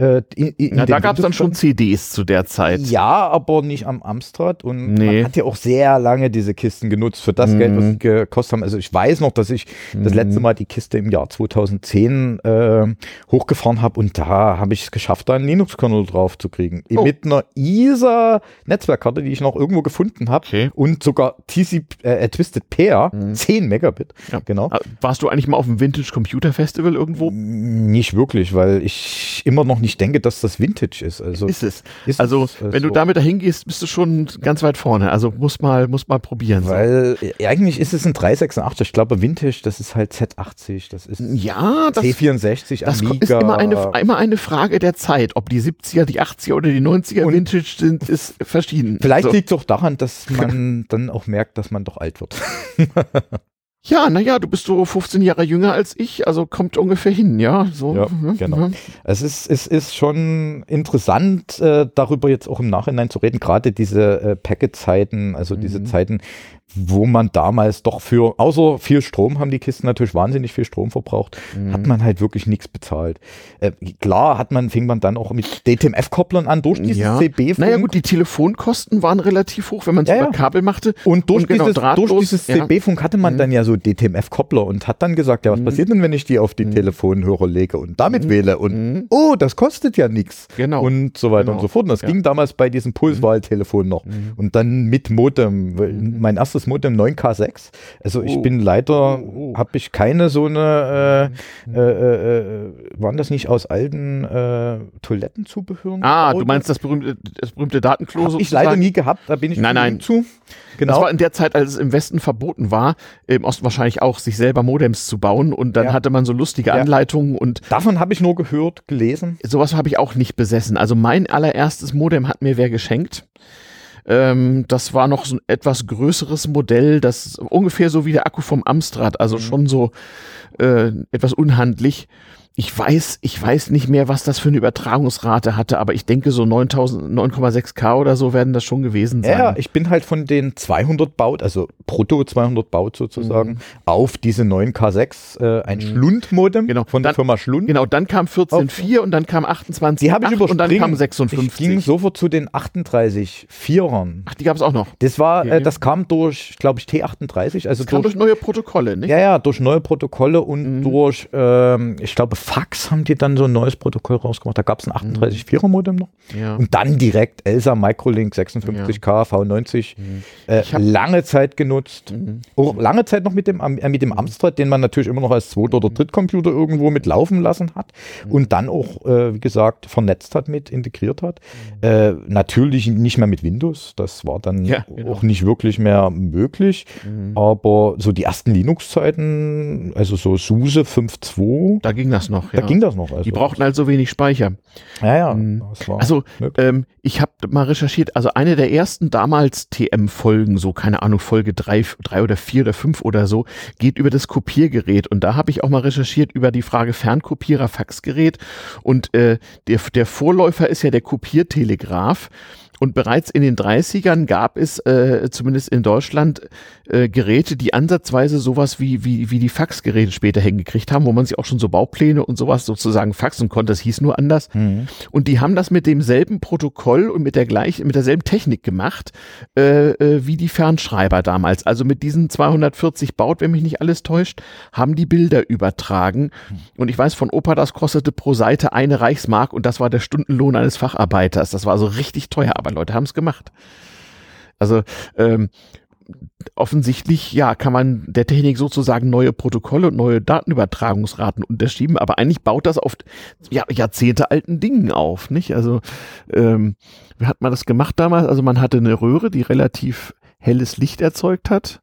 Äh, in, in Na, da gab es dann schon CDs zu der Zeit. Ja, aber nicht am Amstrad. Und nee. man hat ja auch sehr lange diese Kisten genutzt für das mhm. Geld, was sie gekostet haben. Also ich weiß noch, dass ich mhm. das letzte Mal die Kiste im Jahr 2010 äh, hochgefahren habe und da habe ich es geschafft, da einen Linux-Kernel drauf zu kriegen. Oh. Mit einer ISA-Netzwerkkarte, die ich noch irgendwo gefunden habe okay. und sogar TC, äh, Twisted Pair, mhm. 10 Megabit. Ja. Genau. Ah, warst du eigentlich mal auf dem Vintage Computer Festival irgendwo? Nicht wirklich, weil ich immer noch nicht ich denke, dass das Vintage ist. Also ist es. ist Also, es, wenn du so. damit dahin gehst, bist du schon ganz weit vorne. Also muss mal, muss mal probieren. so. Weil äh, eigentlich ist es ein 386. Ich glaube, Vintage, das ist halt Z80, das ist ja, das, C64, das Amiga. ist immer eine, immer eine Frage der Zeit. Ob die 70er, die 80er oder die 90er Und- Vintage sind, ist verschieden. Vielleicht so. liegt es auch daran, dass man dann auch merkt, dass man doch alt wird. Ja, naja, du bist so 15 Jahre jünger als ich, also kommt ungefähr hin, ja. So, Ja, ne? genau. Ja. Es ist, es ist schon interessant, äh, darüber jetzt auch im Nachhinein zu reden, gerade diese äh, Packet-Zeiten, also diese Mhm. Zeiten, wo man damals doch für, außer viel Strom haben die Kisten natürlich wahnsinnig viel Strom verbraucht, Mhm. hat man halt wirklich nichts bezahlt. Äh, klar hat man, fing man dann auch mit DTMF-Kopplern an, durch dieses Ja. CB-Funk. Naja gut, die Telefonkosten waren relativ hoch, wenn man es Ja, über. Kabel machte. Und durch, Und genau, dieses, drahtlos, durch dieses ja. CB-Funk hatte man Mhm. dann ja so DTMF-Koppler und hat dann gesagt, ja, was Mhm. passiert denn, wenn ich die auf die Mhm. Telefonhörer lege und damit Mhm. wähle und Mhm. oh, das kostet ja nichts. Genau. Und so weiter Genau. und so fort. Und das ging damals bei diesem Pulswahltelefon noch. Und dann mit Modem. Mein erstes Modem 9K6. Also ich Oh. bin leider, Oh, oh. habe ich keine so eine, Mhm. äh, äh, äh, waren das nicht aus alten äh, Toilettenzubehören? Ah, du meinst das berühmte, das berühmte Datenklo Hab ich leider nie gehabt, da bin ich Nein, zu nein. zu. Das Genau. war in der Zeit, als es im Westen verboten war, im Osten wahrscheinlich auch, sich selber Modems zu bauen. Und dann Ja. hatte man so lustige Ja. Anleitungen und Davon habe ich nur gehört, gelesen. sowas habe ich auch nicht besessen. Also mein allererstes Modem hat mir wer geschenkt. Ähm, das war noch so ein etwas größeres Modell, das ungefähr so wie der Akku vom Amstrad, also Mhm. schon so äh, etwas unhandlich. Ich weiß, ich weiß nicht mehr, was das für eine Übertragungsrate hatte, aber ich denke so 9000, 9,6K oder so werden das schon gewesen sein. Ja, ich bin halt von den 200 baut, also brutto 200 baut sozusagen, Mhm. auf diese 9K6, äh, ein Schlund-Modem Genau. von der Dann- Firma Schlund. Genau, dann kam 14.4 und dann kam 28 Die habe ich und dann überspringen. kam Ich 56. ging sofort zu den 38 Vierern. Ach, die gab es auch noch. Das war, Okay. äh, das kam durch, glaube ich, T38, also Das kam durch durch, neue Protokolle, nicht? ja, ja, durch neue Protokolle und Mhm. durch, ähm, ich glaube, Fax haben die dann so ein neues Protokoll rausgemacht. Da gab es ein 38 Vierer Modem noch. Ja. Und dann direkt Elsa Microlink 56K V90 Mhm. äh, lange Zeit genutzt. Mhm. Auch lange Zeit noch mit dem, äh, mit dem Amstrad, den man natürlich immer noch als Zweit- oder Drittcomputer irgendwo mit laufen lassen hat und dann auch, äh, wie gesagt, vernetzt hat mit, integriert hat. Äh, natürlich nicht mehr mit Windows, das war dann Ja, genau. auch nicht wirklich mehr möglich, Mhm. aber so die ersten Linux-Zeiten, also so SUSE 5.2, Da ging das noch, da ja. ging das noch. Also, Die brauchten halt so wenig Speicher. ja, ja, Mhm. Also, ähm, ich habe mal recherchiert, also eine der ersten damals TM-Folgen, so keine Ahnung, Folge drei, drei oder vier oder fünf oder so, geht über das Kopiergerät. Und da habe ich auch mal recherchiert über die Frage Fernkopierer, Faxgerät. Und äh, der, der Vorläufer ist ja der Kopiertelegraph. Und bereits in den 30ern gab es, äh, zumindest in Deutschland, äh, Geräte, die ansatzweise sowas wie, wie, wie die Faxgeräte später hingekriegt haben, wo man sich auch schon so Baupläne und sowas sozusagen faxen konnte. Das hieß nur anders. Mhm. Und die haben das mit demselben Protokoll und mit der gleichen, mit derselben Technik gemacht, äh, äh, wie die Fernschreiber damals. Also mit diesen 240 Baut, wenn mich nicht alles täuscht, haben die Bilder übertragen. Und ich weiß von Opa, das kostete pro Seite eine Reichsmark und das war der Stundenlohn eines Facharbeiters. Das war so richtig teuer, aber Leute haben es gemacht. Also ähm, offensichtlich, ja, kann man der Technik sozusagen neue Protokolle und neue Datenübertragungsraten unterschieben, aber eigentlich baut das auf ja, Jahrzehnte alten Dingen auf, nicht? Also, ähm, wie hat man das gemacht damals? Also man hatte eine Röhre, die relativ helles Licht erzeugt hat.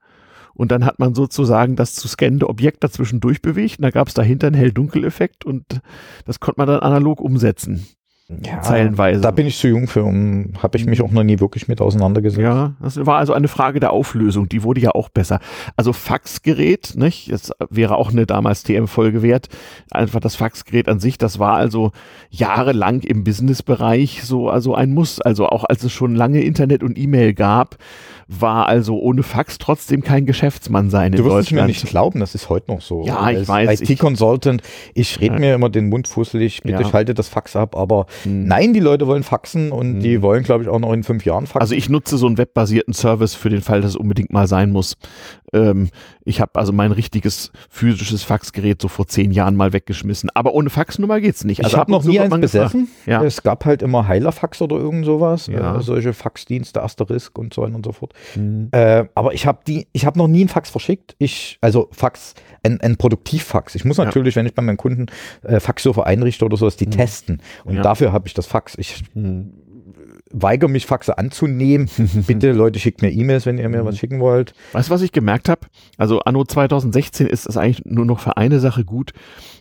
Und dann hat man sozusagen das zu scannende Objekt dazwischen durchbewegt. Und da gab es dahinter einen Hell-Dunkel-Effekt und das konnte man dann analog umsetzen. Ja, zeilenweise. Da bin ich zu jung für, um, habe ich mich auch noch nie wirklich mit auseinandergesetzt. Ja, das war also eine Frage der Auflösung. Die wurde ja auch besser. Also Faxgerät, nicht? Das wäre auch eine damals TM-Folge wert. Einfach das Faxgerät an sich, das war also jahrelang im Businessbereich so also ein Muss. Also auch als es schon lange Internet und E-Mail gab, war also ohne Fax trotzdem kein Geschäftsmann sein in Du wirst es mir nicht glauben, das ist heute noch so. Ja, ich Als weiß, IT-Consultant, ich rede Ja. mir immer den Mund fusselig, bitte Ja. schalte das Fax ab, aber Mhm. Nein, die Leute wollen faxen und mhm. die wollen, glaube ich, auch noch in fünf Jahren faxen. Also ich nutze so einen webbasierten Service für den Fall, dass es unbedingt mal sein muss. Ähm, ich habe also mein richtiges physisches Faxgerät so vor zehn Jahren mal weggeschmissen. Aber ohne Faxnummer geht's nicht. Also ich habe noch nie eins besessen. Ja. Es gab halt immer Heilerfax oder irgend sowas. Ja. Äh, solche Faxdienste, Asterisk und so weiter und so fort. Mhm. Äh, aber ich habe die, ich habe noch nie einen Fax verschickt. Ich, also Fax, ein, ein Produktivfax. Ich muss natürlich, ja. wenn ich bei meinen Kunden äh, Faxserver einrichte oder sowas, die mhm. testen. Und ja. Dafür habe ich das Fax. Ich mhm weigere mich, Faxe anzunehmen. Bitte, Leute, schickt mir E-Mails, wenn ihr mir was schicken wollt. Weißt du, was ich gemerkt habe? Also anno 2016 ist es eigentlich nur noch für eine Sache gut.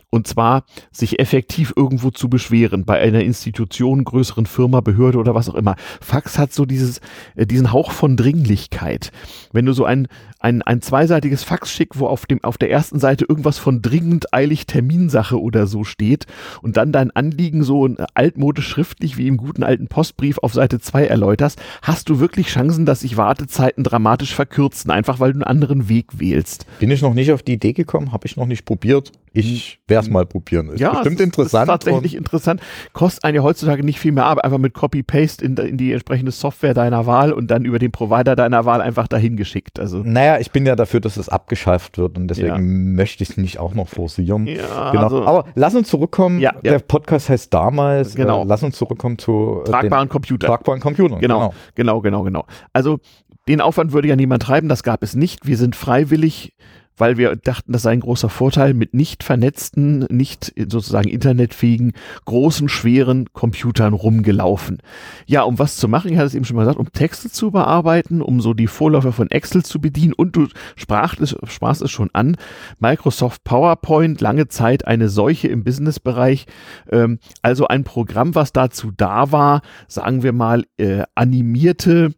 Und zwar sich effektiv irgendwo zu beschweren bei einer Institution, größeren Firma, Behörde oder was auch immer. Fax hat so dieses, äh, diesen Hauch von Dringlichkeit. Wenn du so ein, ein, ein zweiseitiges Fax schickst, wo auf dem, auf der ersten Seite irgendwas von dringend, eilig, Terminsache oder so steht und dann dein Anliegen so altmodisch schriftlich wie im guten alten Postbrief auf Seite 2 erläuterst, hast du wirklich Chancen, dass sich Wartezeiten dramatisch verkürzen, einfach weil du einen anderen Weg wählst. Bin ich noch nicht auf die Idee gekommen, habe ich noch nicht probiert. Ich werde es mal probieren. Ist ja, bestimmt interessant. Ist tatsächlich interessant. Kostet einen ja heutzutage nicht viel mehr ab, einfach mit Copy-Paste in, in, die entsprechende Software deiner Wahl und dann über den Provider deiner Wahl einfach dahin geschickt. Also. Naja, ich bin ja dafür, dass es abgeschafft wird und deswegen ja. möchte ich es nicht auch noch forcieren. Ja, genau. Also, Aber lass uns zurückkommen. Ja, Der Podcast heißt damals. Genau. Äh, lass uns zurückkommen zu äh, tragbaren Computer. Tragbaren Computern. Genau, genau, genau, genau, genau. Also den Aufwand würde ja niemand treiben, das gab es nicht. Wir sind freiwillig weil wir dachten, das sei ein großer Vorteil mit nicht vernetzten, nicht sozusagen internetfähigen, großen, schweren Computern rumgelaufen. Ja, um was zu machen, ich hatte es eben schon mal gesagt, um Texte zu bearbeiten, um so die Vorläufer von Excel zu bedienen. Und du sprachst es, sprachst es schon an, Microsoft PowerPoint, lange Zeit eine Seuche im Businessbereich, ähm, also ein Programm, was dazu da war, sagen wir mal, äh, animierte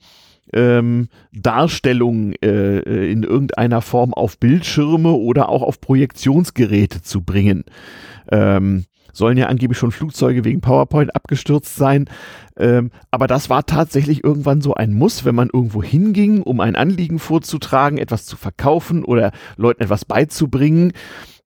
ähm, Darstellung äh, äh, in irgendeiner Form auf Bildschirme oder auch auf Projektionsgeräte zu bringen. Ähm, sollen ja angeblich schon Flugzeuge wegen PowerPoint abgestürzt sein. Ähm, aber das war tatsächlich irgendwann so ein Muss, wenn man irgendwo hinging, um ein Anliegen vorzutragen, etwas zu verkaufen oder Leuten etwas beizubringen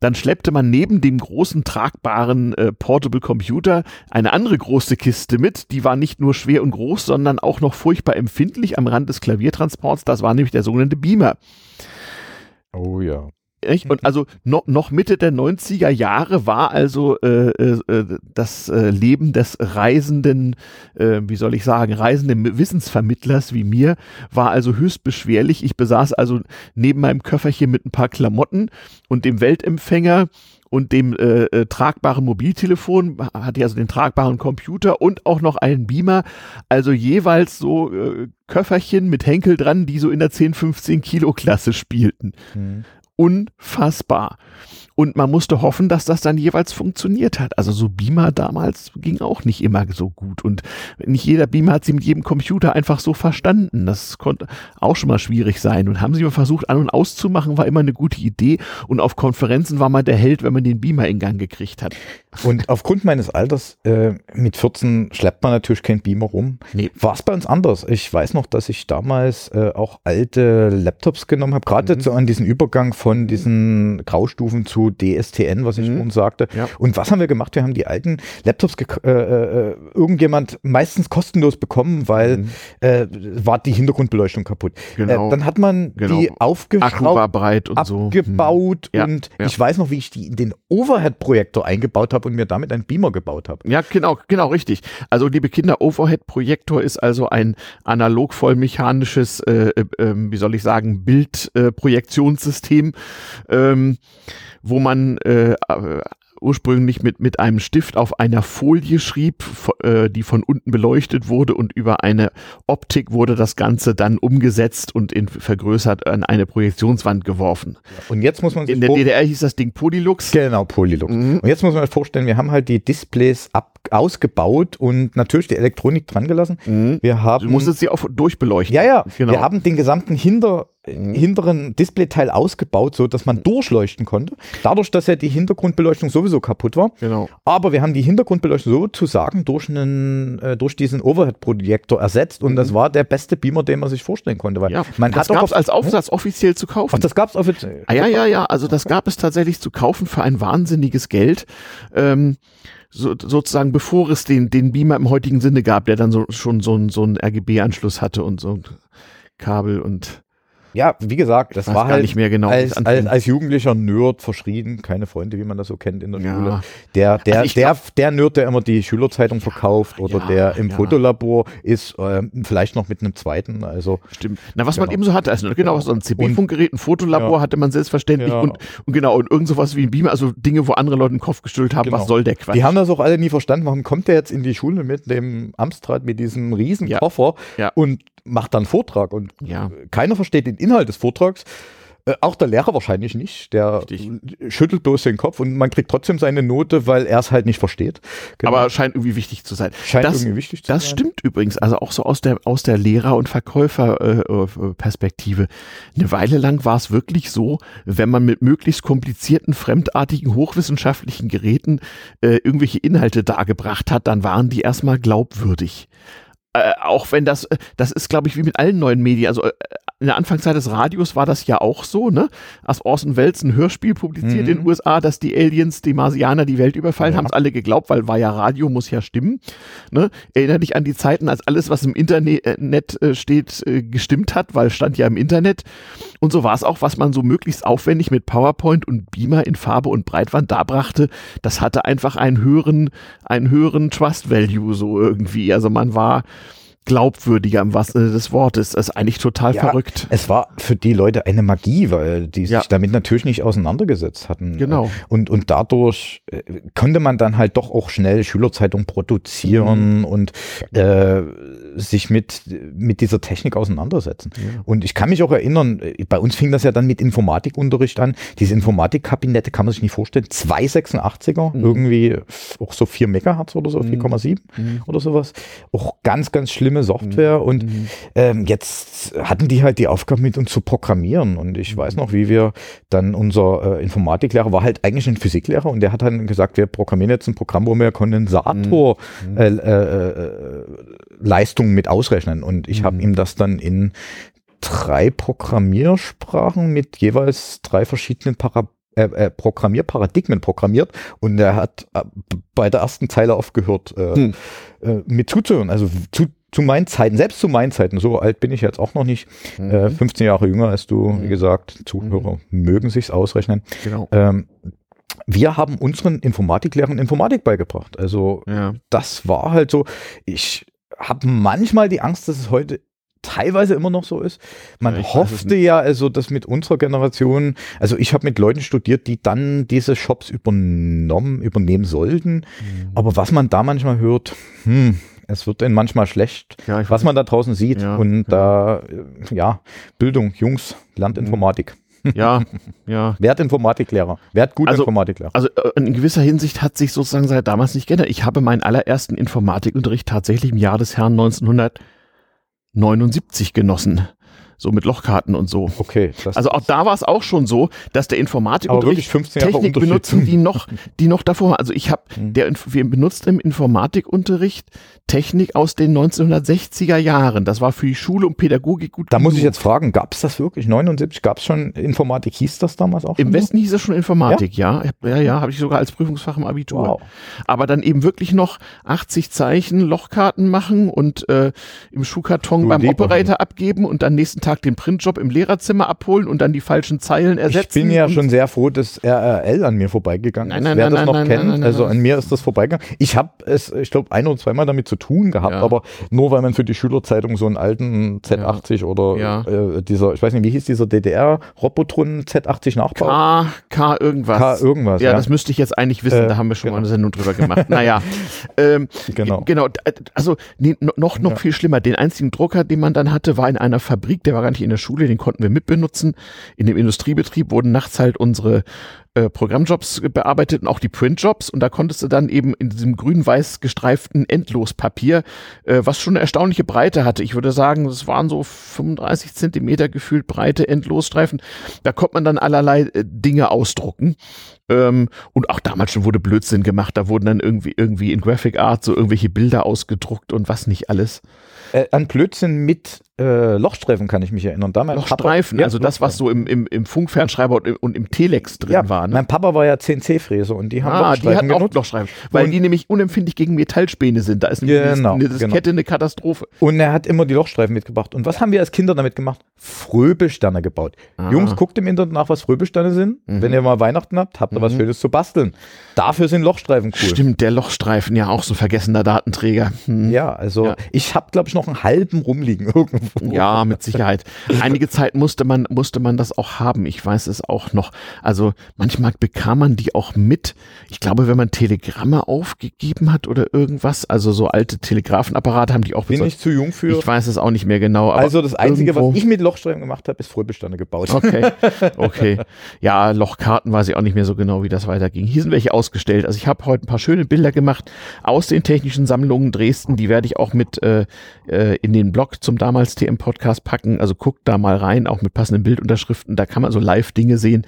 dann schleppte man neben dem großen tragbaren äh, Portable Computer eine andere große Kiste mit. Die war nicht nur schwer und groß, sondern auch noch furchtbar empfindlich am Rand des Klaviertransports. Das war nämlich der sogenannte Beamer. Oh ja. Echt? Und also noch, noch Mitte der 90er Jahre war also äh, äh, äh, das äh, Leben des reisenden, äh, wie soll ich sagen, reisenden Wissensvermittlers wie mir, war also höchst beschwerlich. Ich besaß also neben meinem Köfferchen mit ein paar Klamotten und dem Weltempfänger und dem äh, äh, tragbaren Mobiltelefon, hatte ich also den tragbaren Computer und auch noch einen Beamer, also jeweils so äh, Köfferchen mit Henkel dran, die so in der 10, 15 Kilo Klasse spielten. Mhm unfassbar. Und man musste hoffen, dass das dann jeweils funktioniert hat. Also so Beamer damals ging auch nicht immer so gut. Und nicht jeder Beamer hat sie mit jedem Computer einfach so verstanden. Das konnte auch schon mal schwierig sein. Und haben sie mal versucht, an- und auszumachen, war immer eine gute Idee. Und auf Konferenzen war man der Held, wenn man den Beamer in Gang gekriegt hat. Und aufgrund meines Alters, äh, mit 14 schleppt man natürlich kein Beamer rum. Nee. War es bei uns anders. Ich weiß noch, dass ich damals äh, auch alte Laptops genommen habe, gerade mhm. so an diesen Übergang von diesen Graustufen zu DSTN, was ich mhm. uns sagte. Ja. Und was haben wir gemacht? Wir haben die alten Laptops äh, äh, irgendjemand meistens kostenlos bekommen, weil mhm. äh, war die Hintergrundbeleuchtung kaputt. Genau. Äh, dann hat man genau. die aufgeschraubt, und abgebaut so. Mhm. und ja. ich weiß noch, wie ich die in den Overhead-Projektor eingebaut habe und mir damit einen Beamer gebaut habe. Ja, genau, genau, richtig. Also liebe Kinder, Overhead-Projektor ist also ein analog vollmechanisches, äh, äh, ähm, wie soll ich sagen, Bildprojektionssystem. Äh, ähm, wo man äh, ursprünglich mit, mit einem Stift auf einer Folie schrieb, äh, die von unten beleuchtet wurde und über eine Optik wurde das Ganze dann umgesetzt und in, vergrößert an eine Projektionswand geworfen. Und jetzt muss man sich In der DDR hieß das Ding Polylux. Genau, Polylux. Mhm. Und jetzt muss man sich vorstellen, wir haben halt die Displays ab ausgebaut und natürlich die Elektronik dran gelassen. Mhm. Wir haben, du musstest sie auch durchleuchten. Ja, ja. Genau. Wir haben den gesamten Hinter, mhm. hinteren Displayteil ausgebaut, so dass man durchleuchten konnte. Dadurch, dass ja die Hintergrundbeleuchtung sowieso kaputt war. Genau. Aber wir haben die Hintergrundbeleuchtung sozusagen durch einen, äh, durch diesen Overhead-Projektor ersetzt und mhm. das war der beste Beamer, den man sich vorstellen konnte. Weil ja, man das gab es als Aufsatz hm? offiziell zu kaufen. Ach, das gab es offiziell. Ah, ja, ja, ja. Also das gab es tatsächlich zu kaufen für ein wahnsinniges Geld. Ähm, so, sozusagen bevor es den, den Beamer im heutigen Sinne gab, der dann so, schon so, ein so ein RGB-Anschluss hatte und so ein Kabel und ja, wie gesagt, das war halt nicht mehr genau, als, als, als, jugendlicher Nerd verschrien, keine Freunde, wie man das so kennt in der ja. Schule. Der, der, also der, der Nerd, der immer die Schülerzeitung verkauft oder ja, der im ja. Fotolabor ist, äh, vielleicht noch mit einem zweiten. Also stimmt. Na, was genau. man eben so hatte, also genau, so ein CB-Funkgerät, ein Fotolabor hatte man selbstverständlich und, und genau, und irgend sowas wie ein Beamer, also Dinge, wo andere Leute den Kopf gestüllt haben, genau. was soll der Quatsch? Die haben das auch alle nie verstanden, warum kommt der jetzt in die Schule mit dem Amstrad, mit diesem riesen Koffer und macht dann Vortrag und ja. keiner versteht den Inhalt des Vortrags. Äh, auch der Lehrer wahrscheinlich nicht. Der Richtig. schüttelt bloß den Kopf und man kriegt trotzdem seine Note, weil er es halt nicht versteht. Genau. Aber scheint irgendwie wichtig zu sein. Scheint das, irgendwie wichtig zu das sein. Das stimmt übrigens. Also auch so aus der, aus der Lehrer- und Verkäuferperspektive. Äh, Eine Weile lang war es wirklich so, wenn man mit möglichst komplizierten, fremdartigen, hochwissenschaftlichen Geräten äh, irgendwelche Inhalte dargebracht hat, dann waren die erstmal glaubwürdig äh, auch wenn das, äh, das ist, glaube ich, wie mit allen neuen Medien. Also äh, in der Anfangszeit des Radios war das ja auch so, ne? Als Orson Welles ein Hörspiel publiziert mhm. in den USA, dass die Aliens, die Marsianer die Welt überfallen, ja. haben es alle geglaubt, weil war ja Radio, muss ja stimmen. Ne? Erinnere dich an die Zeiten, als alles, was im Internet äh, steht, äh, gestimmt hat, weil stand ja im Internet. Und so war es auch, was man so möglichst aufwendig mit PowerPoint und Beamer in Farbe und Breitwand darbrachte. Das hatte einfach einen höheren, einen höheren Trust Value so irgendwie. Also man war glaubwürdiger im wahrsten Sinne des Wortes. Das ist eigentlich total ja, verrückt. Es war für die Leute eine Magie, weil die ja. sich damit natürlich nicht auseinandergesetzt hatten. Genau. Und, und dadurch äh, konnte man dann halt doch auch schnell Schülerzeitung produzieren mhm. und äh, sich mit, mit dieser Technik auseinandersetzen. Ja. Und ich kann mich auch erinnern, äh, bei uns fing das ja dann mit Informatikunterricht an. Diese Informatikkabinette kann man sich nicht vorstellen. 286er, mhm. irgendwie auch so 4 Megahertz oder so, 4,7 mhm. oder sowas. Auch ganz, ganz schlimm schlimme Software mhm. und mhm. ähm, jetzt hatten die halt die Aufgabe mit uns zu programmieren und ich weiß noch, wie wir dann unser äh, Informatiklehrer war halt eigentlich ein Physiklehrer und der hat dann gesagt, wir programmieren jetzt ein Programm, wo wir Kondensator mhm. äh, äh, äh, Leistungen mit ausrechnen und ich mhm. habe ihm das dann in drei Programmiersprachen mit jeweils drei verschiedenen Para äh, äh, Programmierparadigmen programmiert und er hat äh, bei der ersten Zeile aufgehört, äh, hm. äh, mit zuzuhören. Also zu, zu meinen Zeiten, selbst zu meinen Zeiten, so alt bin ich jetzt auch noch nicht, mhm. äh, 15 Jahre jünger als du, mhm. wie gesagt, Zuhörer mhm. mögen sich's ausrechnen. Genau. Ähm, wir haben unseren Informatiklehrern Informatik beigebracht. Also ja. das war halt so, ich habe manchmal die Angst, dass es heute teilweise immer noch so ist. Man ja, hoffte ja also, dass mit unserer Generation, also ich habe mit Leuten studiert, die dann diese Shops übernommen, übernehmen sollten. Mhm. Aber was man da manchmal hört, hm, es wird ihnen manchmal schlecht, ja, was man da draußen sieht. Ja, und da, äh, ja, Bildung, Jungs, lernt mhm. Informatik. Ja, ja. Wer hat Informatiklehrer? Wer hat gute also, Informatiklehrer? Also äh, in gewisser Hinsicht hat sich sozusagen seit damals nicht geändert. Ich habe meinen allerersten Informatikunterricht tatsächlich im Jahr des Herrn 1979 genossen so mit Lochkarten und so. Okay. Also auch da war es auch schon so, dass der Informatikunterricht Technik benutzen, die noch, die noch davor war. Also ich habe, mhm. der, wir benutzten im Informatikunterricht Technik aus den 1960er Jahren. Das war für die Schule und Pädagogik gut. Da genug. muss ich jetzt fragen, gab es das wirklich? 79 gab es schon Informatik? Hieß das damals auch? Im Westen so? hieß es schon Informatik, ja. Ja, ja, ja habe ich sogar als Prüfungsfach im Abitur. Wow. Aber dann eben wirklich noch 80 Zeichen Lochkarten machen und äh, im Schuhkarton du beim Operator abgeben und dann nächsten Tag den Printjob im Lehrerzimmer abholen und dann die falschen Zeilen ersetzen. Ich bin ja schon sehr froh, dass RRL an mir vorbeigegangen nein, nein, ist. Wer nein, das noch kennt, also an mir ist das vorbeigegangen. Ich habe es, ich glaube, ein oder zweimal damit zu tun gehabt, ja. aber nur weil man für die Schülerzeitung so einen alten Z80 ja. oder ja. Äh, dieser, ich weiß nicht, wie hieß dieser DDR-Robotron Z80 Nachbau? K, K irgendwas. K irgendwas. Ja, das müsste ich jetzt eigentlich wissen, äh, da haben wir schon genau. mal eine Sendung drüber gemacht. naja. Ähm, genau. Genau, also nee, noch, noch viel schlimmer. Den einzigen Drucker, den man dann hatte, war in einer Fabrik, der war gar nicht in der Schule, den konnten wir mitbenutzen. In dem Industriebetrieb wurden nachts halt unsere äh, Programmjobs bearbeitet und auch die Printjobs und da konntest du dann eben in diesem grün-weiß gestreiften Endlospapier, äh, was schon eine erstaunliche Breite hatte. Ich würde sagen, es waren so 35 Zentimeter gefühlt breite Endlosstreifen. Da konnte man dann allerlei äh, Dinge ausdrucken. Ähm, und auch damals schon wurde Blödsinn gemacht. Da wurden dann irgendwie, irgendwie in Graphic Art so irgendwelche Bilder ausgedruckt und was nicht alles. Äh, an Blödsinn mit äh, Lochstreifen kann ich mich erinnern. Damals Lochstreifen, also das, was so im, im, im Funkfernschreiber und im, und im Telex drin ja, war. Ne? Mein Papa war ja CNC-Fräser und die haben ah, die hat auch. Lochstreifen, weil Und- die nämlich unempfindlich gegen Metallspäne sind. Da ist Genau, eine genau. Diskette eine Katastrophe. Und er hat immer die Lochstreifen mitgebracht. Und was haben wir als Kinder damit gemacht? Fröbelsterne gebaut. Ah. Jungs, guckt im Internet nach, was Fröbelsterne sind. Mhm. Wenn ihr mal Weihnachten habt, habt ihr was Schönes zu basteln. Dafür sind Lochstreifen cool. Stimmt, der Lochstreifen, ja auch so vergessener Datenträger. Hm. Ja, also Ja. ich habe, glaube ich, noch einen halben rumliegen irgendwo. Ja, mit Sicherheit. Einige Zeit musste man, musste man das auch haben. Ich weiß es auch noch. Also manchmal bekam man die auch mit. Ich glaube, wenn man Telegramme aufgegeben hat oder irgendwas, also so alte Telegrafenapparate haben die auch Bin besorgt. ich zu jung für. Ich weiß es auch nicht mehr genau. Also das Einzige, irgendwo- was ich mit Lochstreifen gemacht habe, ist Fröbelsteine gebaut. Okay, okay. Ja, Lochkarten weiß ich auch nicht mehr so genau, wie das weiterging. Hier sind welche ausgestellt. Also ich habe heute ein paar schöne Bilder gemacht aus den technischen Sammlungen Dresden. Die werde ich auch mit äh, äh, in den Blog zum damals TM Podcast packen. Also guckt da mal rein, auch mit passenden Bildunterschriften. Da kann man so live Dinge sehen,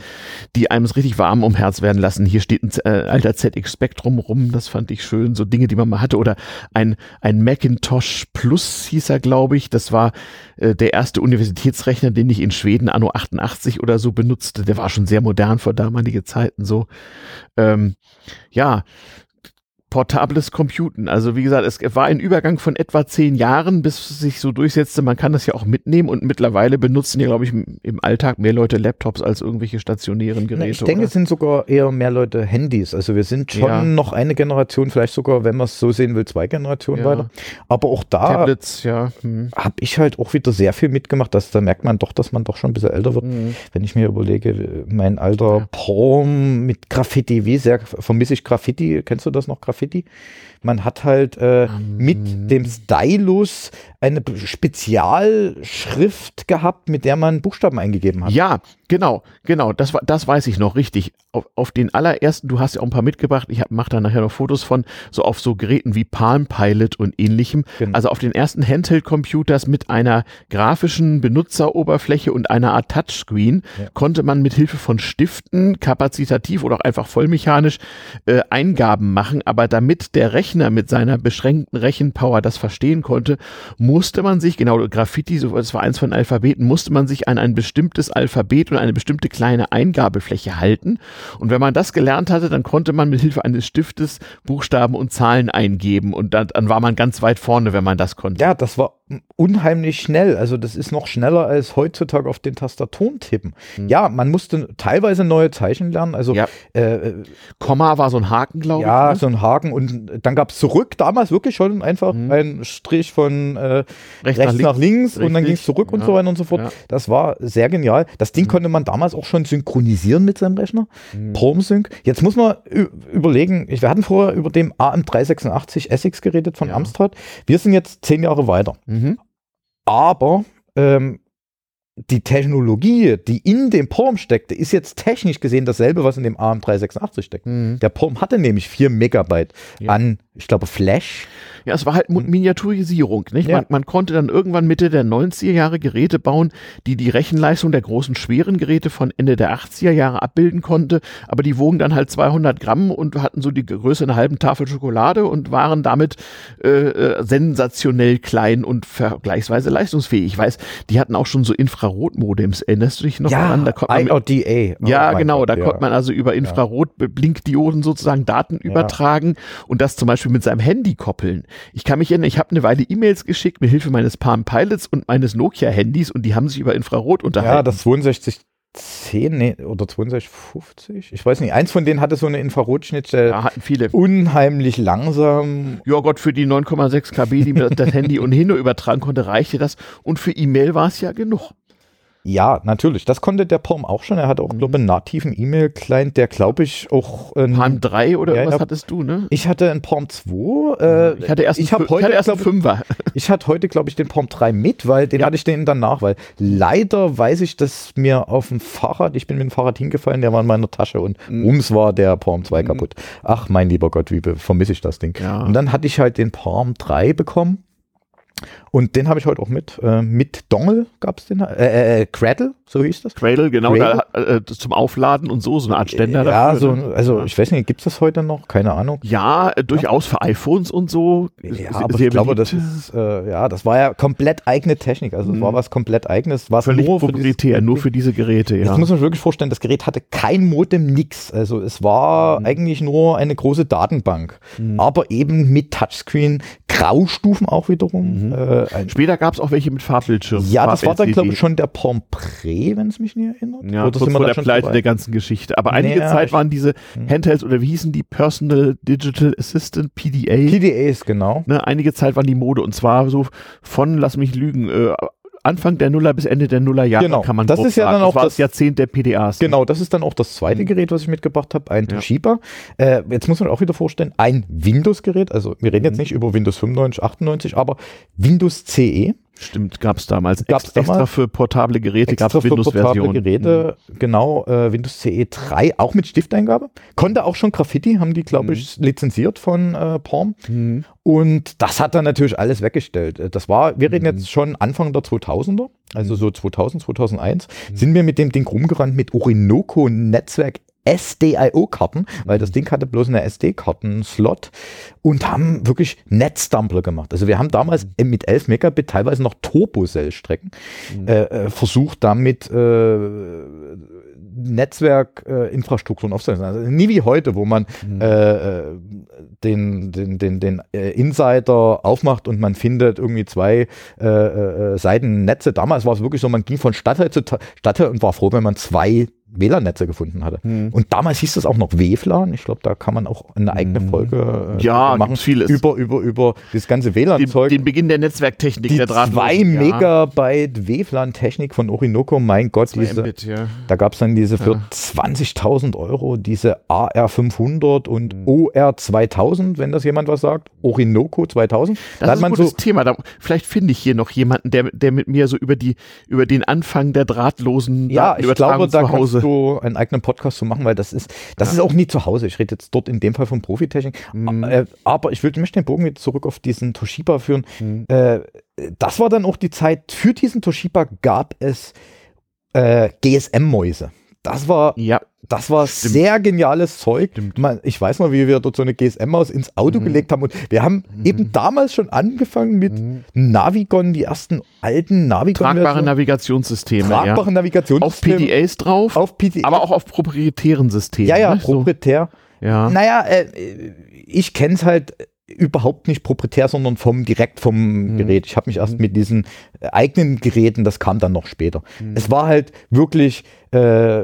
die einem es richtig warm um Herz werden lassen. Hier steht ein äh, alter ZX Spectrum rum. Das fand ich schön. So Dinge, die man mal hatte. Oder ein, ein Macintosh Plus hieß er, glaube ich. Das war äh, der erste Universitätsrechner, den ich in Schweden anno 88 oder so benutzte. Der war schon sehr modern vor damalige Zeiten so. Ähm, ja, portables Computen. Also wie gesagt, es war ein Übergang von etwa zehn Jahren, bis es sich so durchsetzte. Man kann das ja auch mitnehmen und mittlerweile benutzen ja, glaube ich, im Alltag mehr Leute Laptops als irgendwelche stationären Geräte. ich denke, oder? es sind sogar eher mehr Leute Handys. Also wir sind schon Ja. noch eine Generation, vielleicht sogar, wenn man es so sehen will, zwei Generationen Ja. weiter. Aber auch da Tablets, ja. Hm. habe ich halt auch wieder sehr viel mitgemacht. Dass, da merkt man doch, dass man doch schon ein bisschen älter wird. Mhm. Wenn ich mir überlege, mein alter Ja. Porn mit Graffiti, wie sehr vermisse ich Graffiti? Kennst du das noch, Graffiti? Man hat halt äh, Ähm. mit dem Stylus eine Spezialschrift gehabt, mit der man Buchstaben eingegeben hat. Ja, genau, genau, das, das weiß ich noch richtig. Auf, auf den allerersten, du hast ja auch ein paar mitgebracht, ich mache da nachher noch Fotos von, so auf so Geräten wie Palm Pilot und ähnlichem. Genau. Also auf den ersten Handheld-Computers mit einer grafischen Benutzeroberfläche und einer Art Touchscreen Ja. konnte man mit Hilfe von Stiften kapazitativ oder auch einfach vollmechanisch äh, Eingaben machen, aber damit der Rechner mit seiner beschränkten Rechenpower das verstehen konnte, musste man sich, genau, Graffiti, so, das war eins von Alphabeten, musste man sich an ein bestimmtes Alphabet und eine bestimmte kleine Eingabefläche halten. Und wenn man das gelernt hatte, dann konnte man mit Hilfe eines Stiftes Buchstaben und Zahlen eingeben und dann, dann war man ganz weit vorne, wenn man das konnte. Ja, das war unheimlich schnell. Also das ist noch schneller als heutzutage auf den Tastaturen tippen. Ja, man musste teilweise neue Zeichen lernen. Also. Ja. äh, Komma war so ein Haken, glaube ja, ich. so ein Haken und dann gab es zurück damals wirklich schon einfach ein Strich von äh, Ne? Rechts rechts, nach nach links, und dann ging es zurück und Ja. so weiter und so fort. Ja. Mhm. Das war sehr genial. Das Ding konnte man damals auch schon synchronisieren mit seinem Rechner. Mhm. ProMsync. Jetzt muss man überlegen, wir hatten vorher über dem AM386 Essex geredet von Ja. Amstrad. Wir sind jetzt zehn Jahre weiter. Mhm. Aber ähm, die Technologie, die in dem POM steckte, ist jetzt technisch gesehen dasselbe, was in dem AM386 steckt. Mhm. Der POM hatte nämlich 4 Megabyte Ja. an, ich glaube, Flash. Ja, es war halt Mu- Miniaturisierung, nicht? Ja. Man, man konnte dann irgendwann Mitte der 90er Jahre Geräte bauen, die die Rechenleistung der großen schweren Geräte von Ende der 80er Jahre abbilden konnte, aber die wogen dann halt 200 Gramm und hatten so die Größe einer halben Tafel Schokolade und waren damit äh, äh, sensationell klein und vergleichsweise leistungsfähig. Ich weiß, die hatten auch schon so Infrarotmodems, erinnerst du dich noch daran? Da konnte man mit- IODA. Oh ja, genau. Gott, da ja. konnte man also über Infrarot-Blinkdioden sozusagen Daten übertragen und das zum Beispiel mit seinem Handy koppeln. Ich kann mich erinnern, ich habe eine Weile E-Mails geschickt mit Hilfe meines Palm Pilots und meines Nokia-Handys und die haben sich über Infrarot unterhalten. Ja, das 6210 nee, oder 6250, ich weiß nicht. Eins von denen hatte so eine Infrarotschnittstelle. Ja, hatten viele. Unheimlich langsam. Ja Gott, für die 9,6 KB, die mir das Handy ohnehin nur übertragen konnte, reichte das. Und für E-Mail war es ja genug. Ja, natürlich. Das konnte der POM auch schon. Er hatte auch, Mhm. glaube ich, einen nativen E-Mail-Client, der, glaube ich, auch. ein- Palm 3 oder Ja, was ja. hattest du, ne? ich hatte einen POM 2. Äh, Ich hatte erst ich einen, erst einen Fünfer. Ich hatte heute, glaube ich, den POM 3 mit, weil den hatte ich den danach, weil leider weiß ich, dass mir auf dem Fahrrad, ich bin mit dem Fahrrad hingefallen, der war in meiner Tasche und Mhm. ums war der POM 2 kaputt. Ach, mein lieber Gott, wie vermisse ich das Ding. Ja. Und dann hatte ich halt den POM 3 bekommen. Und den habe ich heute auch mit. Äh, mit Dongle gab es den. Äh, äh, Cradle, so hieß das. Cradle, genau, Cradle. Da, äh, zum Aufladen und so, so eine Art Ständer. Ja, dafür, so, ne? also ich weiß nicht, gibt es das heute noch? Keine Ahnung. Ja, äh, durchaus für iPhones und so. Ja, aber ich glaube, das ist, äh, ja, das war ja komplett eigene Technik. Also es mhm. war was komplett eigenes. Was Völlig nur proprietär, nur für diese Geräte, ja. Das muss man sich wirklich vorstellen, das Gerät hatte kein Modem, nix. Also es war mhm. eigentlich nur eine große Datenbank. Mhm. Aber eben mit Touchscreen, Graustufen auch wiederum. Mhm. Äh, Später gab es auch welche mit Farbbildschirm. Ja, das war dann, glaube ich, schon der Pompré, wenn es mich nicht erinnert. Ja, oder kurz vor der Pleite der ganzen Geschichte. Aber einige nee, Zeit waren diese hm. Handhelds oder wie hießen die? Personal Digital Assistant, PDA. PDAs, genau. Ne, einige Zeit waren die Mode und zwar so von, lass mich lügen, äh, Anfang der Nuller bis Ende der Nullerjahre genau. kann man das ist ja sagen. dann auch das, das, Jahrzehnt der PDAs. Genau, das ist dann auch das zweite mhm. Gerät, was ich mitgebracht habe, ein ja. Toshiba. Äh, jetzt muss man auch wieder vorstellen, ein Windows-Gerät, also wir reden jetzt mhm. nicht über Windows 95, 98, aber Windows CE. Stimmt, gab es damals. Gab's extra damals? für portable Geräte gab es Windows-Version. Geräte, mhm. genau, äh, Windows CE 3, auch mit Stifteingabe. Konnte auch schon Graffiti, haben die, glaube ich, mhm. lizenziert von äh, Palm. Mhm. Und das hat dann natürlich alles weggestellt. Äh, das war, wir reden mhm. jetzt schon Anfang der 2000er, also so 2000, 2001, sind wir mit dem Ding rumgerannt mit Orinoco Netzwerk SDIO-Karten, weil das Ding hatte bloß eine SD-Karten-Slot und haben wirklich Netzdumpler gemacht. Also wir haben damals mhm. mit 11 Megabit teilweise noch Turbo-Cell-Strecken mhm. äh, äh, versucht, damit äh, Netzwerkinfrastrukturen äh, aufzusetzen. Also nie wie heute, wo man mhm. äh, äh den, den, den, den äh, Insider aufmacht und man findet irgendwie zwei äh, äh, Seiten Netze. Damals war es wirklich so, man ging von Stadtteil zu Stadtteil und war froh, wenn man zwei WLAN-Netze gefunden hatte. Hm. Und damals hieß das auch noch WFLAN. Ich glaube, da kann man auch eine eigene hm. Folge äh, ja, machen. Vieles. Über, über, über das ganze WLAN-Zeug. Den, den, Beginn der Netzwerktechnik. Die der zwei Megabyte WFLAN-Technik von Orinoco, mein Gott. Diese, Mbit, ja. Da gab es dann diese für ja. 20.000 Euro, diese AR500 und hm. OR2000, wenn das jemand was sagt. Orinoco 2000. Das da ist ein gutes so, Thema. Da, vielleicht finde ich hier noch jemanden, der, der mit mir so über, die, über den Anfang der drahtlosen ja, ich glaube, zu Hause so einen eigenen Podcast zu machen, weil das ist, das ja. ist auch nie zu Hause. Ich rede jetzt dort in dem Fall von Profitechnik. Mhm. Äh, aber ich möchte den Bogen wieder zurück auf diesen Toshiba führen. Mhm. Äh, das war dann auch die Zeit, für diesen Toshiba gab es äh, GSM-Mäuse. Das war ja. Das war Stimmt. sehr geniales Zeug. Man, ich weiß noch, wie wir dort so eine GSM-Maus ins Auto mhm. gelegt haben. Und wir haben mhm. eben damals schon angefangen mit mhm. Navigon, die ersten alten Navigon. Tragbare Navigationssysteme. Tragbare ja. Navigationssysteme. Auf PDAs drauf. Auf PDA. Aber auch auf proprietären Systemen. Ja, ja, ne? proprietär. So. Ja. Naja, äh, ich kenne es halt überhaupt nicht proprietär, sondern vom direkt vom mhm. Gerät. Ich habe mich erst mhm. mit diesen eigenen Geräten, das kam dann noch später. Mhm. Es war halt wirklich äh,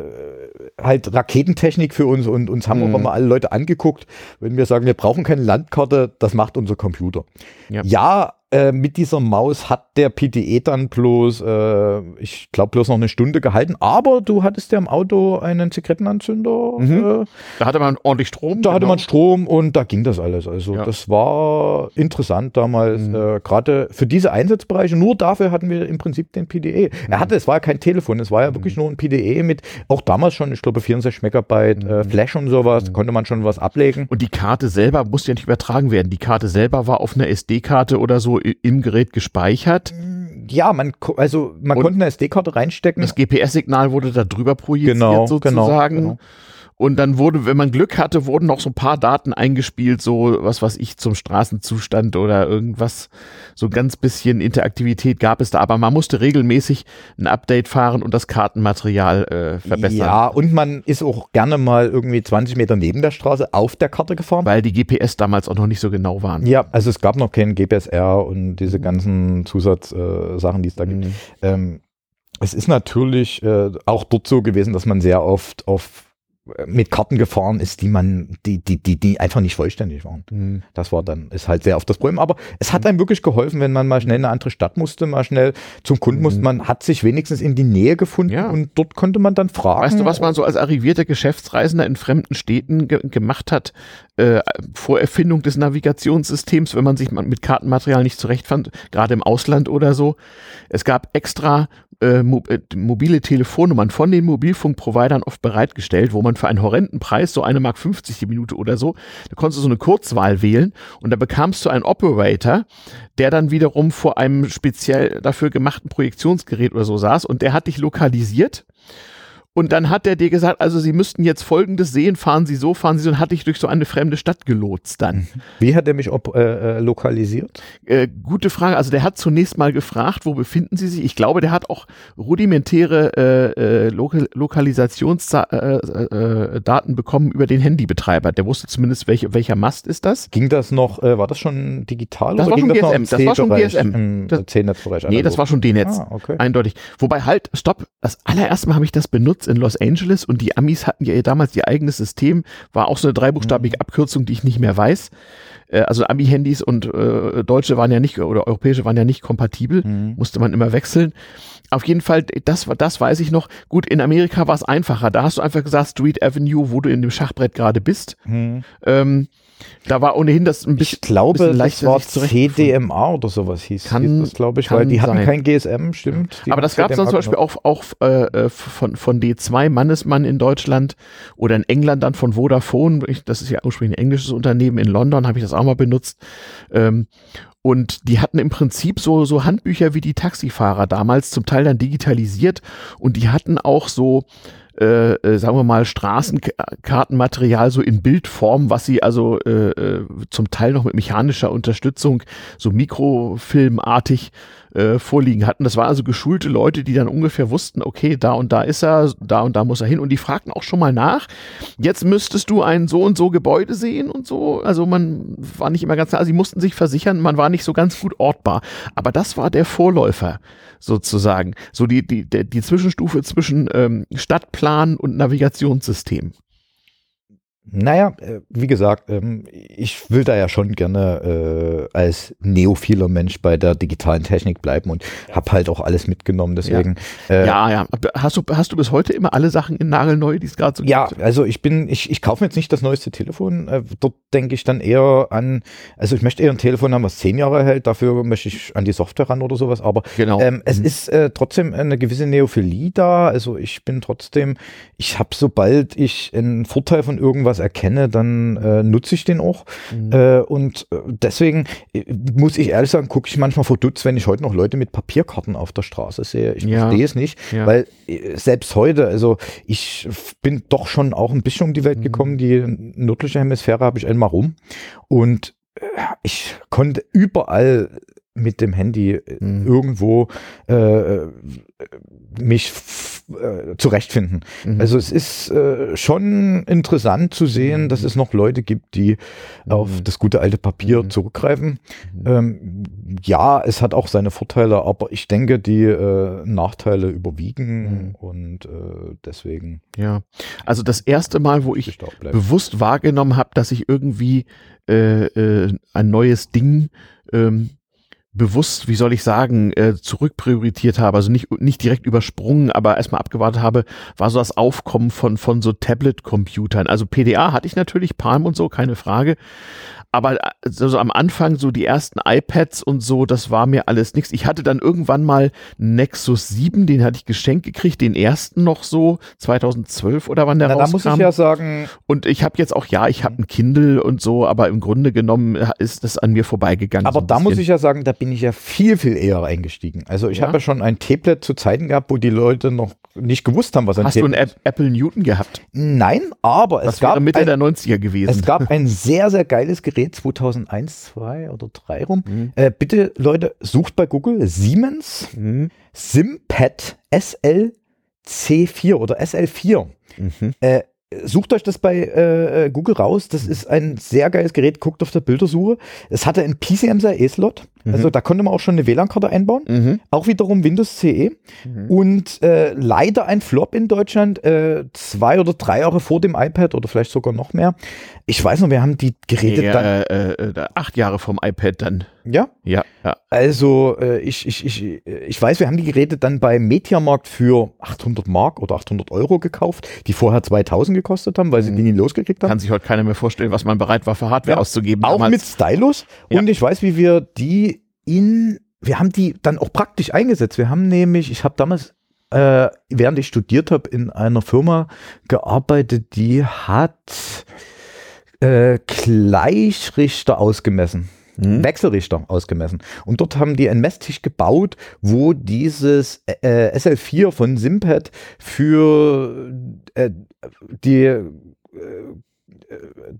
halt Raketentechnik für uns und uns haben mhm. auch immer alle Leute angeguckt, wenn wir sagen, wir brauchen keine Landkarte, das macht unser Computer. Ja, ja äh, mit dieser Maus hat der PDE dann bloß, äh, ich glaube, bloß noch eine Stunde gehalten. Aber du hattest ja im Auto einen Zigarettenanzünder. Mhm. Äh, da hatte man ordentlich Strom. Da genau. hatte man Strom und da ging das alles. Also ja. das war interessant damals, mhm. Äh, gerade für diese Einsatzbereiche. Nur dafür hatten wir im Prinzip den PDE. Mhm. Er hatte, es war ja kein Telefon, es war ja wirklich mhm. nur ein PDE mit, auch damals schon, ich glaube, 64 Megabyte äh, mhm. Flash und sowas, mhm. konnte man schon was ablegen. Und die Karte selber musste ja nicht übertragen werden. Die Karte selber war auf einer SD-Karte oder so im Gerät gespeichert. Ja, man, also man konnte eine SD-Karte reinstecken. Das GPS-Signal wurde da drüber projiziert genau, sozusagen. Genau, genau. Und dann wurde, wenn man Glück hatte, wurden noch so ein paar Daten eingespielt, so was weiß ich zum Straßenzustand oder irgendwas. So ganz bisschen Interaktivität gab es da, aber man musste regelmäßig ein Update fahren und das Kartenmaterial äh, verbessern. Ja, und man ist auch gerne mal irgendwie 20 Meter neben der Straße auf der Karte gefahren. Weil die GPS damals auch noch nicht so genau waren. Ja, also es gab noch keinen GPSR und diese ganzen Zusatzsachen, äh, die es da gibt. Mhm. Ähm, es ist natürlich äh, auch dort so gewesen, dass man sehr oft auf mit Karten gefahren ist, die man, die, die, die, die einfach nicht vollständig waren. Mhm. Das war dann, ist halt sehr oft das Problem. Aber es hat einem wirklich geholfen, wenn man mal schnell in eine andere Stadt musste, mal schnell zum Kunden mhm. musste. Man hat sich wenigstens in die Nähe gefunden ja. und dort konnte man dann fragen. Weißt du, was man so als arrivierter Geschäftsreisender in fremden Städten ge gemacht hat, äh, vor Erfindung des Navigationssystems, wenn man sich mit Kartenmaterial nicht zurechtfand, gerade im Ausland oder so? Es gab extra äh, äh, mobile Telefonnummern von den Mobilfunkprovidern oft bereitgestellt, wo man irgendwann für einen horrenden Preis, so eine Mark 50 die Minute oder so. Da konntest du so eine Kurzwahl wählen und da bekamst du einen Operator, der dann wiederum vor einem speziell dafür gemachten Projektionsgerät oder so saß und der hat dich lokalisiert und dann hat er dir gesagt, also Sie müssten jetzt Folgendes sehen, fahren Sie so, fahren Sie so, und hat dich durch so eine fremde Stadt gelotst dann. Wie hat er mich ob, äh, äh, lokalisiert? Äh, gute Frage. Also der hat zunächst mal gefragt, wo befinden Sie sich? Ich glaube, der hat auch rudimentäre äh, äh, Lokal Lokalisationsdaten äh, bekommen über den Handybetreiber. Der wusste zumindest, welche, welcher Mast ist das. Ging das noch, war das schon digital? Das oder war schon ging GSM. Das, Das war schon GSM. Das- C-Netzbereich. Nee, das war schon D-Netz. Ah, okay. Eindeutig. Wobei halt, stopp, das allererste Mal habe ich das benutzt in Los Angeles und die Amis hatten ja damals ihr eigenes System, war auch so eine dreibuchstabige Mhm. Abkürzung, die ich nicht mehr weiß. Äh, Also Ami-Handys und äh, Deutsche waren ja nicht, oder europäische waren ja nicht kompatibel, Mhm. musste man immer wechseln. Auf jeden Fall, das, war- das weiß ich noch. Gut, in Amerika war es einfacher. Da hast du einfach gesagt, Street Avenue, wo du in dem Schachbrett gerade bist. Hm. Ähm, da war ohnehin das ein bisschen, Ich glaube, bisschen war. CDMA oder sowas hieß, Kann- hieß das, glaube ich, weil die hatten sein. kein GSM, stimmt. Aber das gab es dann zum Beispiel auch, auch äh, äh, von, von D2 Mannesmann in Deutschland oder in England dann von Vodafone. Ich, das ist ja ursprünglich ein englisches Unternehmen. In London habe ich das auch mal benutzt. Ähm, und die hatten im Prinzip so, so Handbücher wie die Taxifahrer damals, zum Teil dann digitalisiert. Und die hatten auch so, äh, äh, sagen wir mal, Straßenkartenmaterial so in Bildform, was sie also äh, äh, zum Teil noch mit mechanischer Unterstützung so mikrofilmartig äh, vorliegen hatten. Das waren also geschulte Leute, die dann ungefähr wussten, okay, da und da ist er, da und da muss er hin. Und die fragten auch schon mal nach, jetzt müsstest du ein so und so Gebäude sehen und so. Also man war nicht immer ganz, also sie mussten sich versichern, man war nicht so ganz gut ortbar. Aber das war der Vorläufer sozusagen. So die, die, die, Zwischenstufe zwischen ähm, Stadtplan und Navigationssystem. Naja, äh, wie gesagt, ähm, ich will da ja schon gerne äh, als neophiler Mensch bei der digitalen Technik bleiben und habe halt auch alles mitgenommen. Deswegen, äh, ja, ja. Hast du, hast du bis heute immer alle Sachen in nagelneu, die es gerade so Ja, gibt? also ich bin, ich, ich kaufe mir jetzt nicht das neueste Telefon. Dort denke ich dann eher an, also ich möchte eher ein Telefon haben, was zehn Jahre hält. Dafür möchte ich an die Software ran oder sowas. Aber Genau. ähm, es Mhm. ist äh, trotzdem eine gewisse Neophilie da. Also ich bin trotzdem, ich habe, sobald ich einen Vorteil von irgendwas erkenne, dann äh, nutze ich den auch. Mhm. Äh, und äh, deswegen äh, muss ich ehrlich sagen, gucke ich manchmal verdutzt, wenn ich heute noch Leute mit Papierkarten auf der Straße sehe. Ich Ja. verstehe es nicht, Ja. weil äh, selbst heute, also ich bin doch schon auch ein bisschen um die Welt Mhm. gekommen. Die nördliche Hemisphäre habe ich einmal rum und ich konnte überall mit dem Handy äh, Mhm. irgendwo äh, äh, mich äh, zurechtfinden. Mhm. Also es ist äh, schon interessant zu sehen, dass es noch Leute gibt, die auf Mhm. das gute alte Papier Mhm. zurückgreifen. Mhm. Ähm, ja, es hat auch seine Vorteile, aber ich denke, die äh, Nachteile überwiegen Mhm. und deswegen Ja. Also das erste Mal, wo ich bewusst wahrgenommen habe, dass ich irgendwie ein neues Ding ähm, bewusst, wie soll ich sagen, äh, zurückprioritiert habe, also nicht, nicht direkt übersprungen, aber erstmal abgewartet habe, war so das Aufkommen von, von so Tablet-Computern. Also PDA hatte ich natürlich, Palm und so, keine Frage. Aber äh, so, so am Anfang so die ersten iPads und so, das war mir alles nichts. Ich hatte dann irgendwann mal einen Nexus 7, den hatte ich geschenkt gekriegt, den ersten noch so, 2012 oder wann der Na, da rauskam. muss ich ja sagen, Und ich habe jetzt auch, ja, ich habe ein Kindle und so, aber im Grunde genommen ist das an mir vorbeigegangen. aber so da muss ich ja sagen, da bin ich ja viel, viel eher eingestiegen. Also ich Ja? habe ja schon ein Tablet zu Zeiten gehabt, wo die Leute noch nicht gewusst haben, was ein Hast du ein Tablet App Apple Newton gehabt? Nein, aber Das es gab Mitte ein, der 90er gewesen. Es gab ein sehr, sehr geiles Gerät 2001, 2 oder 3 rum. Mhm. Äh, bitte, Leute, sucht bei Google Siemens Mhm. Simpad SLC4 oder SL4. Mhm. Äh, sucht euch das bei äh, Google raus. Das ist ein sehr geiles Gerät. Guckt auf der Bildersuche. Es hatte einen PCMSI-Slot. Also da konnte man auch schon eine WLAN-Karte einbauen. Mhm. Auch wiederum Windows CE. Mhm. Und äh, leider ein Flop in Deutschland, äh, zwei oder drei Jahre vor dem iPad oder vielleicht sogar noch mehr. Ich weiß noch, wir haben die Geräte Ja, dann. äh, äh, acht Jahre vom iPad dann. Ja, Ja, ja. also äh, ich, ich, ich, ich weiß, wir haben die Geräte dann bei Mediamarkt für 800 Mark oder 800 Euro gekauft, die vorher 2000 gekostet haben, weil sie Mhm. die nie losgekriegt haben. Kann sich heute keiner mehr vorstellen, was man bereit war, für Hardware Ja, auszugeben. Auch damals. mit Stylus. Und ich weiß, wie wir die in, wir haben die dann auch praktisch eingesetzt. Wir haben nämlich, ich habe damals äh, während ich studiert habe, in einer Firma gearbeitet, die hat äh, Gleichrichter ausgemessen. Mhm. Wechselrichter ausgemessen. Und dort haben die einen Messtisch gebaut, wo dieses äh, SL4 von Simpad für äh, die äh,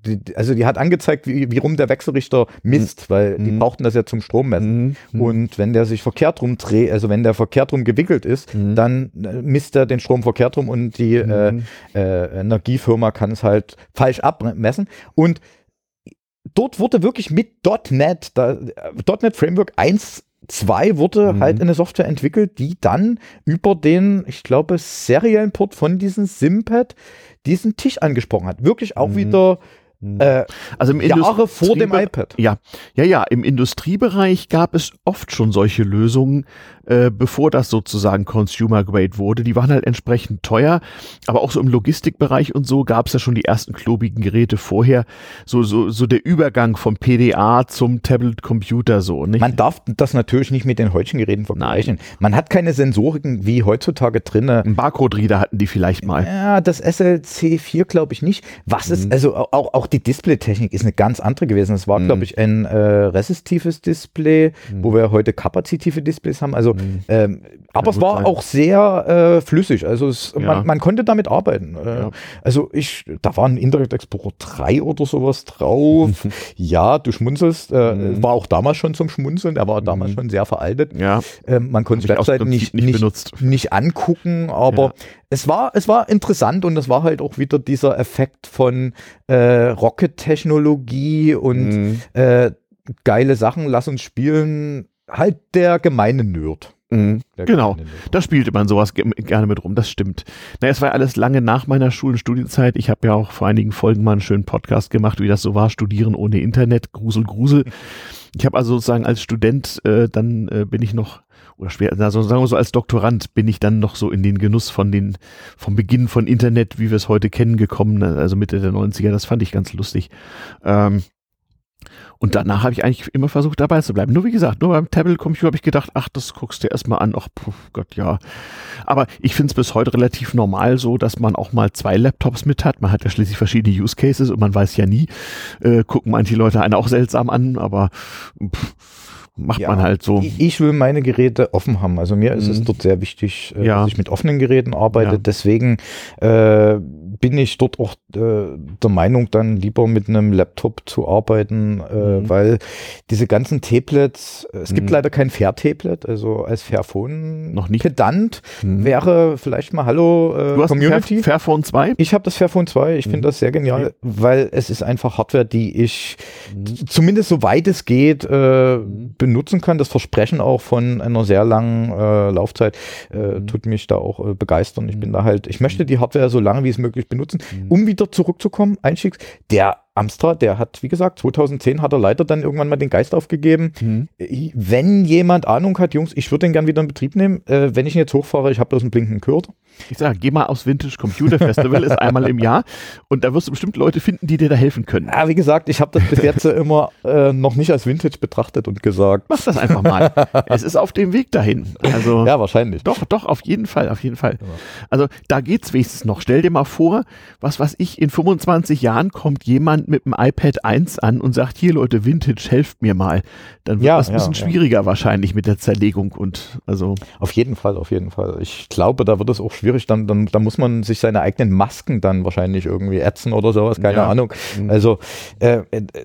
die, also die hat angezeigt, wie, wie rum der Wechselrichter misst, mhm. weil die mhm. brauchten das ja zum Strommessen. Mhm. Und wenn der sich verkehrt rum dreht, also wenn der verkehrt rum gewickelt ist, mhm. dann äh, misst er den Strom verkehrt rum und die äh, mhm. äh, Energiefirma kann es halt falsch abmessen. Und dort wurde wirklich mit .NET, da, .NET Framework 1 2 wurde mhm. halt eine Software entwickelt, die dann über den, ich glaube, seriellen Port von diesem Simpad diesen Tisch angesprochen hat. Wirklich auch mhm. wieder hm. Äh, also im Jahre vor dem iPad. Ja, ja, ja. Im Industriebereich gab es oft schon solche Lösungen, äh, bevor das sozusagen Consumer Grade wurde. Die waren halt entsprechend teuer, aber auch so im Logistikbereich und so gab es ja schon die ersten klobigen Geräte vorher. So, so, so der Übergang vom PDA zum Tablet-Computer so. Nicht? Man darf das natürlich nicht mit den heutigen Geräten vergleichen. Nein. Man hat keine Sensoriken wie heutzutage drin. Ein Barcode-Reader hatten die vielleicht mal. Ja, das SLC 4 glaube ich nicht. Was mhm. ist, also auch, auch die Displaytechnik ist eine ganz andere gewesen. Es war, mhm. glaube ich, ein äh, resistives Display, mhm. wo wir heute kapazitive Displays haben. Also, mhm. ähm, aber es war sein. auch sehr äh, flüssig. Also es, ja. man, man, konnte damit arbeiten. Äh, ja. Also ich, da war ein Internet Explorer 3 oder sowas drauf. ja, du schmunzelst. Äh, mhm. War auch damals schon zum Schmunzeln. Der war damals mhm. schon sehr veraltet. Ja. Ähm, man konnte Webseiten nicht, nicht, nicht, nicht, angucken, aber es war, es war interessant und es war halt auch wieder dieser Effekt von äh, Rocket-Technologie und mhm. äh, geile Sachen, lass uns spielen. Halt der gemeine Nerd. Mhm. Genau, da spielte man sowas gerne mit rum, das stimmt. Naja, es war alles lange nach meiner Schul- und Studienzeit. Ich habe ja auch vor einigen Folgen mal einen schönen Podcast gemacht, wie das so war, studieren ohne Internet, Grusel, Grusel. Ich habe also sozusagen als Student, äh, dann äh, bin ich noch oder schwer, also sagen wir so als Doktorand bin ich dann noch so in den Genuss von den, vom Beginn von Internet, wie wir es heute kennen, gekommen, also Mitte der 90er, das fand ich ganz lustig. Ähm, und danach habe ich eigentlich immer versucht, dabei zu bleiben. Nur wie gesagt, nur beim Tablet-Computer habe ich gedacht, ach, das guckst du erstmal an. Ach, puh, Gott, ja. Aber ich finde es bis heute relativ normal so, dass man auch mal zwei Laptops mit hat. Man hat ja schließlich verschiedene Use Cases und man weiß ja nie, äh, gucken manche Leute einen auch seltsam an, aber pff, macht ja, man halt so. Ich will meine Geräte offen haben. Also mir ist mhm. es dort sehr wichtig, äh, ja. dass ich mit offenen Geräten arbeite. Ja. Deswegen äh, bin ich dort auch äh, der Meinung, dann lieber mit einem Laptop zu arbeiten, äh, mhm. weil diese ganzen Tablets, es gibt mhm. leider kein Fair-Tablet, also als Fairphone noch nicht. Pedant mhm. wäre vielleicht mal Hallo äh, du hast Community. Fair, Fairphone 2? Ich habe das Fairphone 2, ich finde mhm. das sehr genial, weil es ist einfach Hardware, die ich mhm. zumindest so weit es geht äh, benutzen kann. Das Versprechen auch von einer sehr langen äh, Laufzeit äh, tut mich da auch äh, begeistern. Ich bin da halt, ich möchte die Hardware so lange wie es möglich benutzen, mhm. um wieder zurückzukommen, Einstiegs, der Amstrad, der hat, wie gesagt, 2010 hat er leider dann irgendwann mal den Geist aufgegeben. Mhm. Wenn jemand Ahnung hat, Jungs, ich würde den gern wieder in Betrieb nehmen. Äh, wenn ich ihn jetzt hochfahre, ich habe bloß einen blinkenden Kurt. Ich sage, geh mal aufs Vintage Computer Festival, ist einmal im Jahr und da wirst du bestimmt Leute finden, die dir da helfen können. Ja, wie gesagt, ich habe das bis jetzt immer äh, noch nicht als Vintage betrachtet und gesagt. Mach das einfach mal. es ist auf dem Weg dahin. Also, ja, wahrscheinlich. Doch, doch, auf jeden Fall, auf jeden Fall. Also da geht's wenigstens noch. Stell dir mal vor, was was ich, in 25 Jahren kommt jemand mit dem iPad 1 an und sagt, hier Leute, Vintage, helft mir mal. Dann wird ja, das ein bisschen ja, schwieriger ja. wahrscheinlich mit der Zerlegung und also. Auf jeden Fall, auf jeden Fall. Ich glaube, da wird es auch schwierig. Dann, dann, da muss man sich seine eigenen Masken dann wahrscheinlich irgendwie ätzen oder sowas, keine Ahnung. Mhm. Also äh,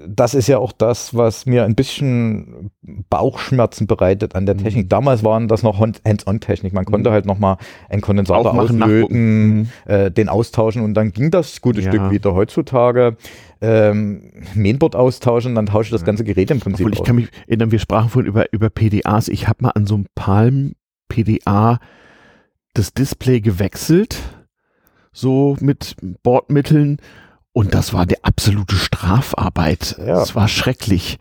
das ist ja auch das, was mir ein bisschen Bauchschmerzen bereitet an der mhm. Technik. Damals waren das noch Hands-on-Technik. Man konnte mhm. halt nochmal einen Kondensator Aufmachen, auslöten, mhm. äh, den austauschen und dann ging das gute Stück wieder. Heutzutage ähm, Mainboard austauschen, dann tausche ich das ganze Gerät im Prinzip Obwohl, ich aus. kann mich erinnern, wir sprachen vorhin über, über PDAs. Ich habe mal an so einem Palm PDA das Display gewechselt, so mit Bordmitteln und das war eine absolute Strafarbeit. Ja. Das war schrecklich.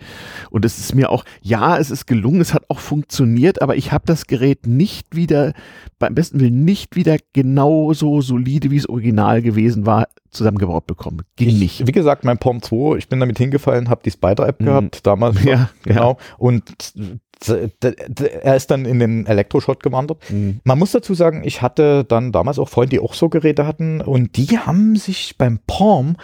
Und es ist mir auch, ja, es ist gelungen, es hat auch funktioniert, aber ich habe das Gerät nicht wieder, beim besten Willen nicht wieder genauso solide, wie es original gewesen war, zusammengebaut bekommen. Ging ich, nicht. Wie gesagt, mein Palm 2, ich bin damit hingefallen, habe die Spider-App mhm. gehabt, damals. Ja, genau. Ja. Und er ist dann in den Elektroschrott gewandert. Mhm. Man muss dazu sagen, ich hatte dann damals auch Freunde, die auch so Geräte hatten und die haben sich beim Palm,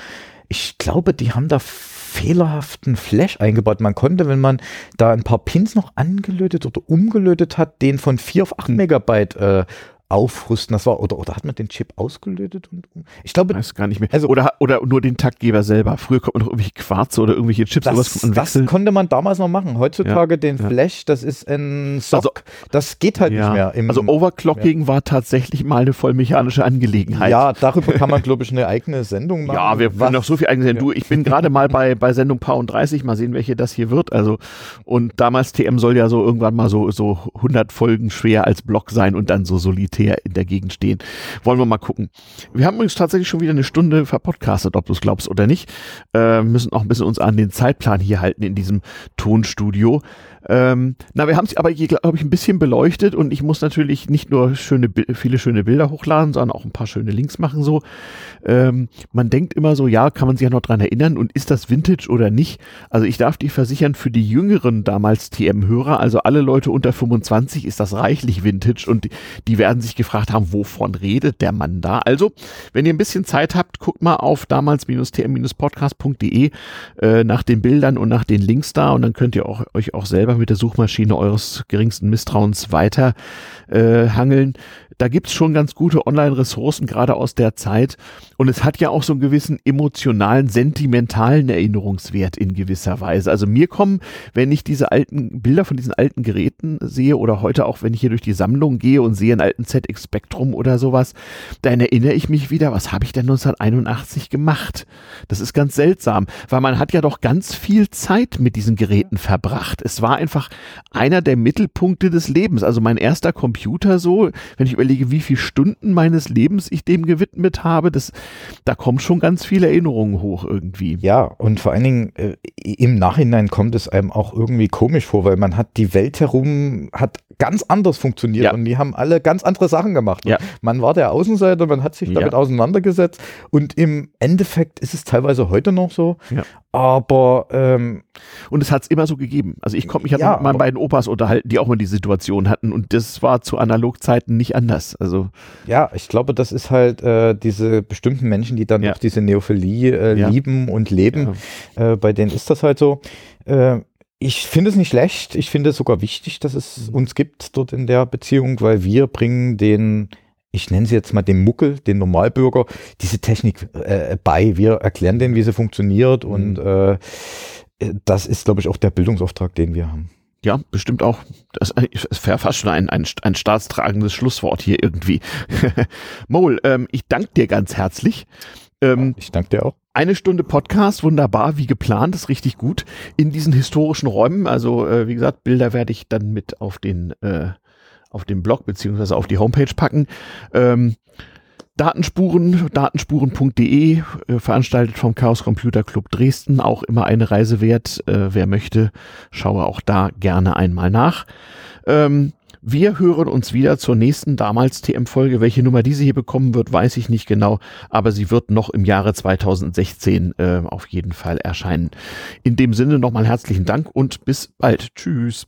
ich glaube, die haben da fehlerhaften Flash eingebaut. Man konnte, wenn man da ein paar Pins noch angelötet oder umgelötet hat, den von 4 auf 8 mhm. Megabyte äh, aufrüsten. Das war, oder, oder hat man den Chip ausgelötet? Und, ich glaube. Weiß gar nicht mehr. Also, oder, oder nur den Taktgeber selber. Früher konnte man noch irgendwelche Quarze oder irgendwelche Chips, das, Das konnte man damals noch machen. Heutzutage ja, den ja. Flash, das ist ein Sock. Also, das geht halt ja, nicht mehr. Also Overclocking war tatsächlich mal eine vollmechanische Angelegenheit. Ja, darüber kann man, glaube ich, eine eigene Sendung machen. Ja, wir können noch so viel eigene Sendung. Du, ich bin gerade mal bei, bei Sendung Paar und 30. Mal sehen, welche das hier wird. Also, und damals TM soll ja so irgendwann mal so, so 100 Folgen schwer als Block sein und dann so solitär in der Gegend stehen. Wollen wir mal gucken. Wir haben übrigens tatsächlich schon wieder eine Stunde verpodcastet, ob du es glaubst oder nicht. Äh, müssen auch ein bisschen uns an den Zeitplan hier halten in diesem Tonstudio. Ähm, na, wir haben es aber hier, glaube ich, ein bisschen beleuchtet und ich muss natürlich nicht nur schöne, viele schöne Bilder hochladen, sondern auch ein paar schöne Links machen so. Ähm, man denkt immer so, ja, kann man sich ja noch dran erinnern und ist das Vintage oder nicht? Also ich darf dich versichern, für die jüngeren damals TM-Hörer, also alle Leute unter 25 ist das reichlich Vintage und die werden sich gefragt haben, wovon redet der Mann da? Also, wenn ihr ein bisschen Zeit habt, guckt mal auf damals-tm-podcast.de äh, nach den Bildern und nach den Links da und dann könnt ihr auch, euch auch selber mit der Suchmaschine eures geringsten Misstrauens weiter äh, hangeln da gibt's schon ganz gute Online-Ressourcen, gerade aus der Zeit. Und es hat ja auch so einen gewissen emotionalen, sentimentalen Erinnerungswert in gewisser Weise. Also mir kommen, wenn ich diese alten Bilder von diesen alten Geräten sehe oder heute auch, wenn ich hier durch die Sammlung gehe und sehe einen alten ZX Spectrum oder sowas, dann erinnere ich mich wieder, was habe ich denn 1981 gemacht? Das ist ganz seltsam, weil man hat ja doch ganz viel Zeit mit diesen Geräten verbracht. Es war einfach einer der Mittelpunkte des Lebens. Also mein erster Computer so, wenn ich überlege, wie viele Stunden meines Lebens ich dem gewidmet habe, das, da kommen schon ganz viele Erinnerungen hoch irgendwie. Ja, und vor allen Dingen äh, im Nachhinein kommt es einem auch irgendwie komisch vor, weil man hat die Welt herum, hat ganz anders funktioniert ja. und die haben alle ganz andere Sachen gemacht. Ja. Man war der Außenseiter, man hat sich damit auseinandergesetzt und im Endeffekt ist es teilweise heute noch so. Aber ähm, und es hat es immer so gegeben. Also ich konnte mich ja, mit meinen beiden Opas unterhalten, die auch mal die Situation hatten und das war zu Analogzeiten nicht anders. Also ja, ich glaube, das ist halt äh, diese bestimmten Menschen, die dann noch diese Neophilie äh, lieben und leben. Äh, bei denen ist das halt so. Äh, ich finde es nicht schlecht. Ich finde es sogar wichtig, dass es mhm. uns gibt dort in der Beziehung, weil wir bringen den ich nenne sie jetzt mal den Muckel, den Normalbürger, diese Technik äh, bei. Wir erklären denen, wie sie funktioniert mhm. und äh, das ist, glaube ich, auch der Bildungsauftrag, den wir haben. Ja, bestimmt auch. Das wäre fast schon ein, ein, ein staatstragendes Schlusswort hier irgendwie. Mol, ähm, ich danke dir ganz herzlich. Ähm, ich danke dir auch. Eine Stunde Podcast, wunderbar, wie geplant, ist richtig gut. In diesen historischen Räumen, also äh, wie gesagt, Bilder werde ich dann mit auf den äh, auf den Blog beziehungsweise auf die Homepage packen. Ähm, Datenspuren, datenspuren.de, äh, veranstaltet vom Chaos Computer Club Dresden, auch immer eine Reise wert. Äh, wer möchte, schaue auch da gerne einmal nach. Ähm, wir hören uns wieder zur nächsten damals TM-Folge. Welche Nummer diese hier bekommen wird, weiß ich nicht genau, aber sie wird noch im Jahre 2016 äh, auf jeden Fall erscheinen. In dem Sinne nochmal herzlichen Dank und bis bald. Tschüss.